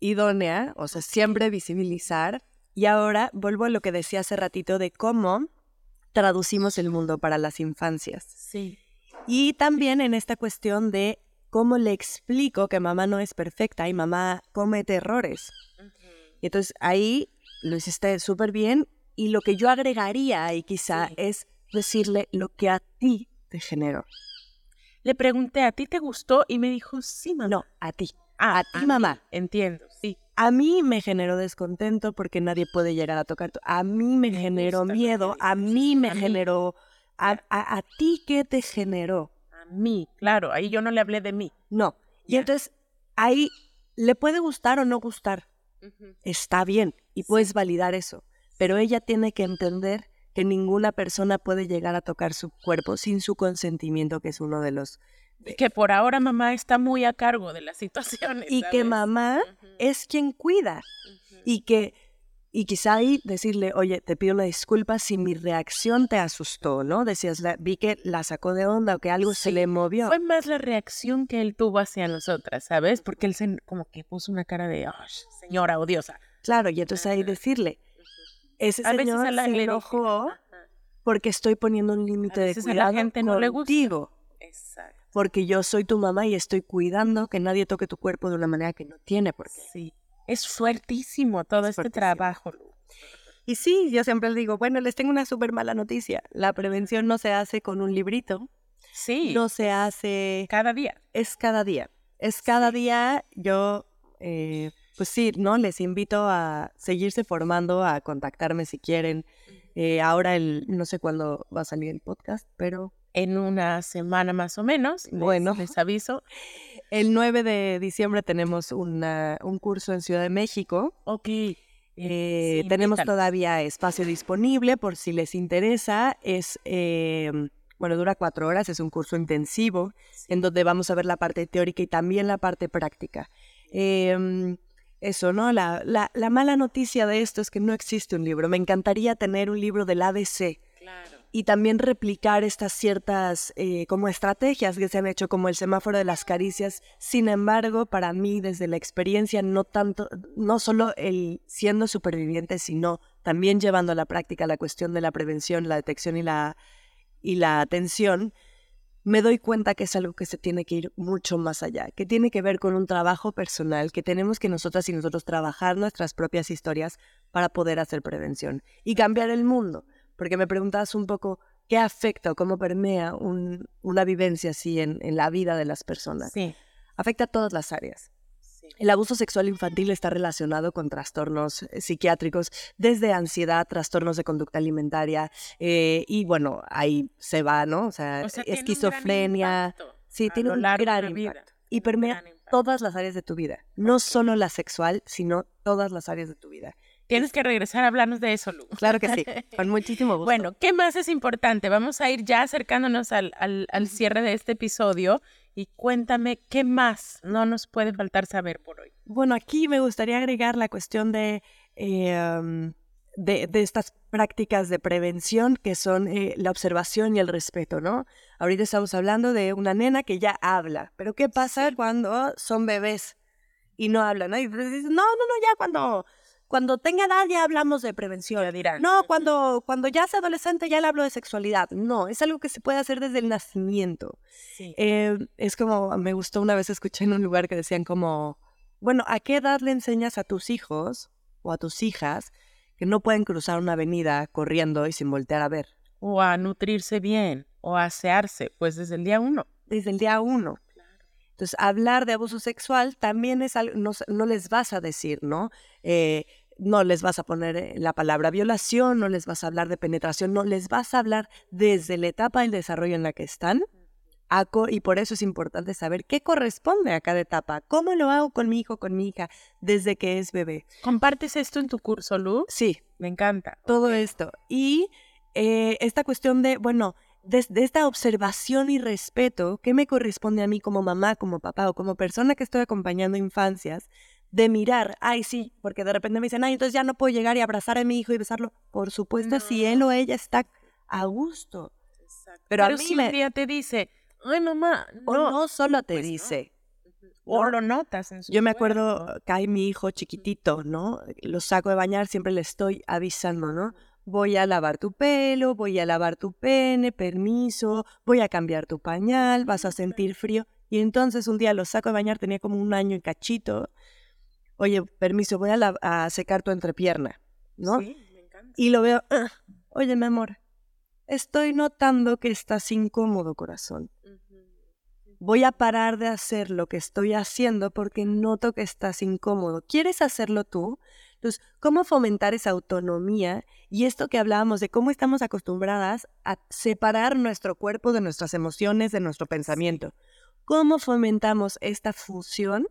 S2: idónea, o sea, siempre visibilizar. Y ahora vuelvo a lo que decía hace ratito de cómo traducimos el mundo para las infancias.
S1: Sí.
S2: Y también en esta cuestión de cómo le explico que mamá no es perfecta y mamá comete errores. Y entonces ahí lo hiciste súper bien. Y lo que yo agregaría ahí quizá
S1: Sí.
S2: es decirle lo que a ti te generó.
S1: Le pregunté, ¿a ti te gustó? Y me dijo, sí, mamá.
S2: No, a ti.
S1: Ah,
S2: a ti,
S1: mí.
S2: mamá.
S1: Entiendo, sí.
S2: A mí me generó descontento porque nadie puede llegar a tocar. A mí me,
S1: Me
S2: generó miedo. A mí me
S1: A mí.
S2: generó. A, a- a ti qué te generó?
S1: A mí, claro, ahí yo no le hablé de mí.
S2: No. Y entonces ahí le puede gustar o no gustar. Está bien y puedes validar eso. Pero ella tiene que entender que ninguna persona puede llegar a tocar su cuerpo sin su consentimiento, que es uno de los...
S1: Que por ahora mamá está muy a cargo de las situaciones.
S2: Y que
S1: ¿sabes?
S2: mamá
S1: Ujú,
S2: es quien cuida.
S1: ujú.
S2: y que y quizá ahí decirle, oye, te pido una disculpa si mi reacción te asustó, ¿no? Decías, la- vi que la sacó de onda o que algo se
S1: Sí,
S2: le movió.
S1: Fue más la reacción que él tuvo hacia nosotras, ¿sabes? Porque él se, como que puso una cara de, "Ay, señora odiosa.
S2: Claro, y entonces ahí decirle, ese
S1: A veces
S2: señor
S1: a la
S2: se enojó porque estoy poniendo un límite de
S1: veces a la
S2: cuidado
S1: gente no le gusta.
S2: contigo,
S1: Exacto.
S2: Porque yo soy tu mamá y estoy cuidando que nadie toque tu cuerpo de una manera que no tiene por qué.
S1: Sí. Es fuertísimo todo
S2: Es
S1: este
S2: fuertísimo.
S1: trabajo.
S2: Y sí, yo siempre les digo, bueno, les tengo una súper mala noticia. La prevención no se hace con un librito,
S1: Sí,
S2: no se hace
S1: cada día.
S2: es cada día. Es cada día yo eh, pues sí, ¿no? Les invito a seguirse formando, a contactarme si quieren. Eh, ahora el, no sé cuándo va a salir el podcast, pero...
S1: En una semana más o menos,
S2: bueno,
S1: les aviso.
S2: El 9 de diciembre tenemos una, un curso en Ciudad de México.
S1: Ok.
S2: Eh, tenemos todavía espacio disponible por si les interesa. Es, eh, bueno, dura cuatro horas, es un curso intensivo en donde vamos a ver la parte teórica y también la parte práctica. Em, eso, ¿no? La, la, la, mala noticia de esto es que no existe un libro. Me encantaría tener un libro del ADC. Y también replicar estas ciertas eh, como estrategias que se han hecho, como el semáforo de las caricias. Sin embargo, para mí, desde la experiencia, no tanto, no solo el siendo superviviente, sino también llevando a la práctica la cuestión de la prevención, la detección y la, y la atención, me doy cuenta que es algo que se tiene que ir mucho más allá, que tiene que ver con un trabajo personal, que tenemos que nosotras y nosotros trabajar nuestras propias historias para poder hacer prevención y cambiar el mundo. Porque me preguntabas un poco qué afecta o cómo permea una vivencia así en, en, la vida de las personas.
S1: Sí.
S2: Afecta a todas las áreas. El abuso sexual infantil está relacionado con trastornos eh, psiquiátricos, desde ansiedad, trastornos de conducta alimentaria, eh, y bueno, ahí se va, ¿no? O sea, esquizofrenia. sí, tiene un gran impacto. Y permea todas las áreas de tu vida, no solo la sexual, sino todas las áreas de tu vida.
S1: Tienes que regresar a hablarnos de eso, Lu.
S2: Claro que sí, [laughs] con muchísimo gusto.
S1: Bueno, ¿qué más es importante? Vamos a ir ya acercándonos al, al, al cierre de este episodio y cuéntame qué más no nos puede faltar saber por hoy.
S2: Bueno, aquí me gustaría agregar la cuestión de, eh, de, de, estas prácticas de prevención que son eh, la observación y el respeto, ¿no? Ahorita estamos hablando de una nena que ya habla, pero ¿qué pasa cuando son bebés y no hablan? ¿no? Y dicen, no, no, no, ya cuando cuando tenga edad ya hablamos de prevención.
S1: Dirán.
S2: No, cuando, cuando ya sea adolescente ya le hablo de sexualidad. No, es algo que se puede hacer desde el nacimiento.
S1: Sí.
S2: Eh, es como, me gustó una vez escuché en un lugar que decían como, bueno, ¿a qué edad le enseñas a tus hijos o a tus hijas que no pueden cruzar una avenida corriendo y sin voltear a ver?
S1: O a nutrirse bien, o a asearse, pues desde el día uno.
S2: Desde el día uno. Entonces, hablar de abuso sexual también es algo, no, no les vas a decir, ¿no? Eh, no les vas a poner eh, la palabra violación, no les vas a hablar de penetración, no les vas a hablar desde la etapa del desarrollo en la que están. Y por eso es importante saber qué corresponde a cada etapa, cómo lo hago con mi hijo, con mi hija, desde que es bebé.
S1: ¿Compartes esto en tu curso, Lu?
S2: Sí.
S1: Me encanta.
S2: Todo okay. esto. Y eh, esta cuestión de, bueno, desde esta observación y respeto, ¿qué me corresponde a mí como mamá, como papá o como persona que estoy acompañando infancias? De mirar, ay, sí, porque de repente me dicen, ay, entonces ya no puedo llegar y abrazar a mi hijo y besarlo. Por supuesto, no. si él o ella está a gusto.
S1: Exacto. Pero, Pero a mí si me... un día te dice, ay, mamá, no.
S2: O no solo te pues dice.
S1: No. O lo notas en su
S2: Yo me acuerdo que hay mi hijo chiquitito, ¿no? Lo saco de bañar, siempre le estoy avisando, ¿no? Voy a lavar tu pelo, voy a lavar tu pene, permiso, voy a cambiar tu pañal, vas a sentir frío. Y entonces un día lo saco de bañar, tenía como un año y cachito. Oye, permiso, voy a, a secar tu entrepierna, ¿no?
S1: Sí, me encanta.
S2: Y lo veo, ah, oye, mi amor, estoy notando que estás incómodo, corazón. Uh -huh. Voy a parar de hacer lo que estoy haciendo porque noto que estás incómodo. ¿Quieres hacerlo tú? Entonces, ¿cómo fomentar esa autonomía? Y esto que hablábamos de cómo estamos acostumbradas a separar nuestro cuerpo de nuestras emociones, de nuestro pensamiento. ¿Cómo fomentamos esta fusión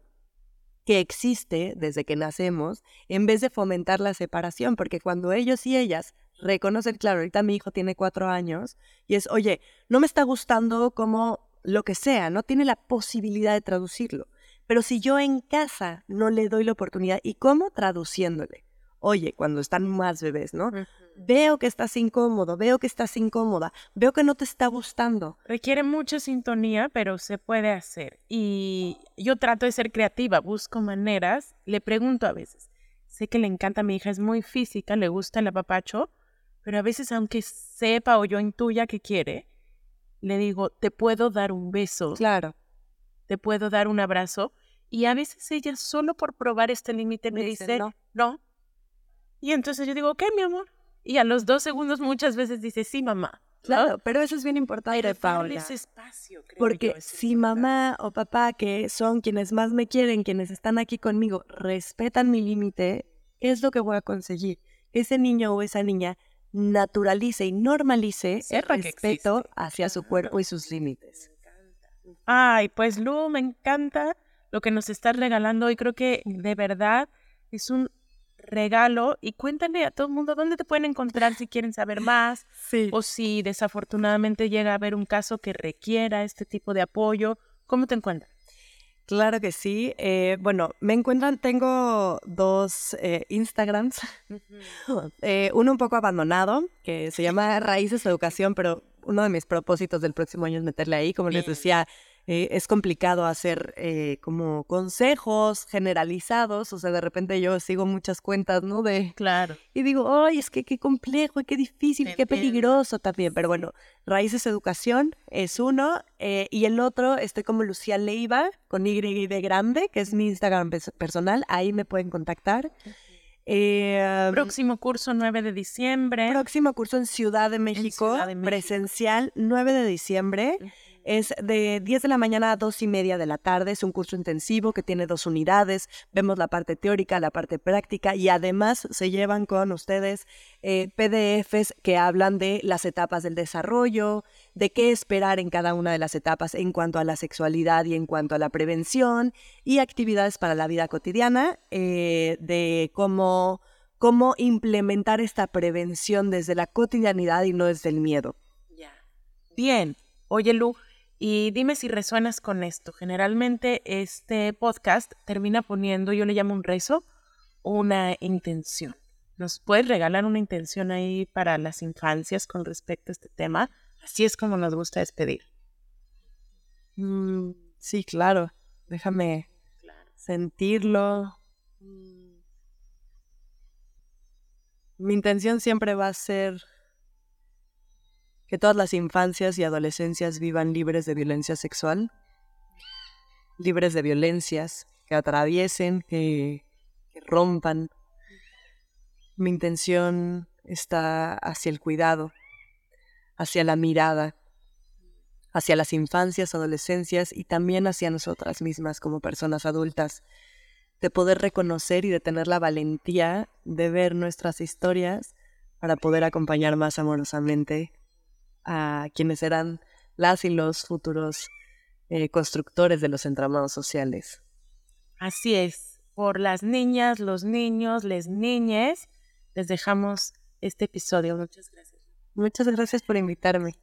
S2: que existe desde que nacemos en vez de fomentar la separación? Porque cuando ellos y ellas reconocen, claro, ahorita mi hijo tiene cuatro años y es, oye, no me está gustando como lo que sea, no tiene la posibilidad de traducirlo. Pero si yo en casa no le doy la oportunidad, ¿y cómo? Traduciéndole. Oye, cuando están más bebés, ¿no? Uh -huh. Veo que estás incómodo, veo que estás incómoda, veo que no te está gustando.
S1: Requiere mucha sintonía, pero se puede hacer. Y yo trato de ser creativa, busco maneras, le pregunto a veces. Sé que le encanta a mi hija, es muy física, le gusta el apapacho, pero a veces aunque sepa o yo intuya que quiere, le digo, te puedo dar un beso.
S2: Claro
S1: te puedo dar un abrazo. Y a veces ella solo por probar este límite me, me, dice, dice no. no. Y entonces yo digo, ¿qué, mi amor? Y a los dos segundos muchas veces dice, sí, mamá.
S2: Claro, pero eso es bien importante,
S1: Pero
S2: Paula.
S1: ese espacio, creo
S2: Porque
S1: yo, es
S2: si
S1: importante.
S2: mamá o papá, que son quienes más me quieren, quienes están aquí conmigo, respetan mi límite, ¿qué es lo que voy a conseguir? Ese niño o esa niña naturalice y normalice el
S1: Sepa
S2: respeto hacia su cuerpo y sus límites.
S1: Ay, pues Lu, me encanta lo que nos estás regalando y creo que de verdad es un regalo y cuéntale a todo el mundo dónde te pueden encontrar si quieren saber más
S2: Sí.
S1: o si desafortunadamente llega a haber un caso que requiera este tipo de apoyo, ¿cómo te encuentras?
S2: Claro que sí. Eh, bueno, me encuentran, tengo dos eh, Instagrams. [laughs] Eh, uno un poco abandonado, que se llama Raíces Educación, pero uno de mis propósitos del próximo año es meterle ahí. Como les decía, eh, es complicado hacer eh, como consejos generalizados. O sea, de repente yo sigo muchas cuentas, ¿no? De,
S1: Claro.
S2: y digo, ay, es que qué complejo, qué difícil, qué peligroso también. Pero bueno, Raíces Educación es uno. eh, y el otro, estoy como Lucía Leiva, con Y de grande, que es mi Instagram pers- personal. Ahí me pueden contactar. Eh,
S1: Próximo curso 9 de diciembre.
S2: próximo curso en Ciudad de México,
S1: Ciudad de México.
S2: presencial, 9 de diciembre. Es de 10 de la mañana a 2 y media de la tarde. Es un curso intensivo que tiene dos unidades. Vemos la parte teórica, la parte práctica y además se llevan con ustedes eh, PDFs que hablan de las etapas del desarrollo, de qué esperar en cada una de las etapas en cuanto a la sexualidad y en cuanto a la prevención y actividades para la vida cotidiana, eh, de cómo, cómo implementar esta prevención desde la cotidianidad y no desde el miedo.
S1: Bien. Oye, Lu, y dime si resuenas con esto. Generalmente este podcast termina poniendo, yo le llamo un rezo, una intención. ¿Nos puedes regalar una intención ahí para las infancias con respecto a este tema? Así es como nos gusta despedir.
S2: Mm, sí, claro. Déjame sentirlo. Mm. Mi intención siempre va a ser que todas las infancias y adolescencias vivan libres de violencia sexual, libres de violencias, que atraviesen, que, rompan. Mi intención está hacia el cuidado, hacia la mirada, hacia las infancias, adolescencias y también hacia nosotras mismas como personas adultas, de poder reconocer y de tener la valentía de ver nuestras historias para poder acompañar más amorosamente a quienes serán las y los futuros eh, constructores de los entramados sociales.
S1: Así es. Por las niñas, los niños, les niñes, les dejamos este episodio. Muchas gracias.
S2: Muchas gracias por invitarme.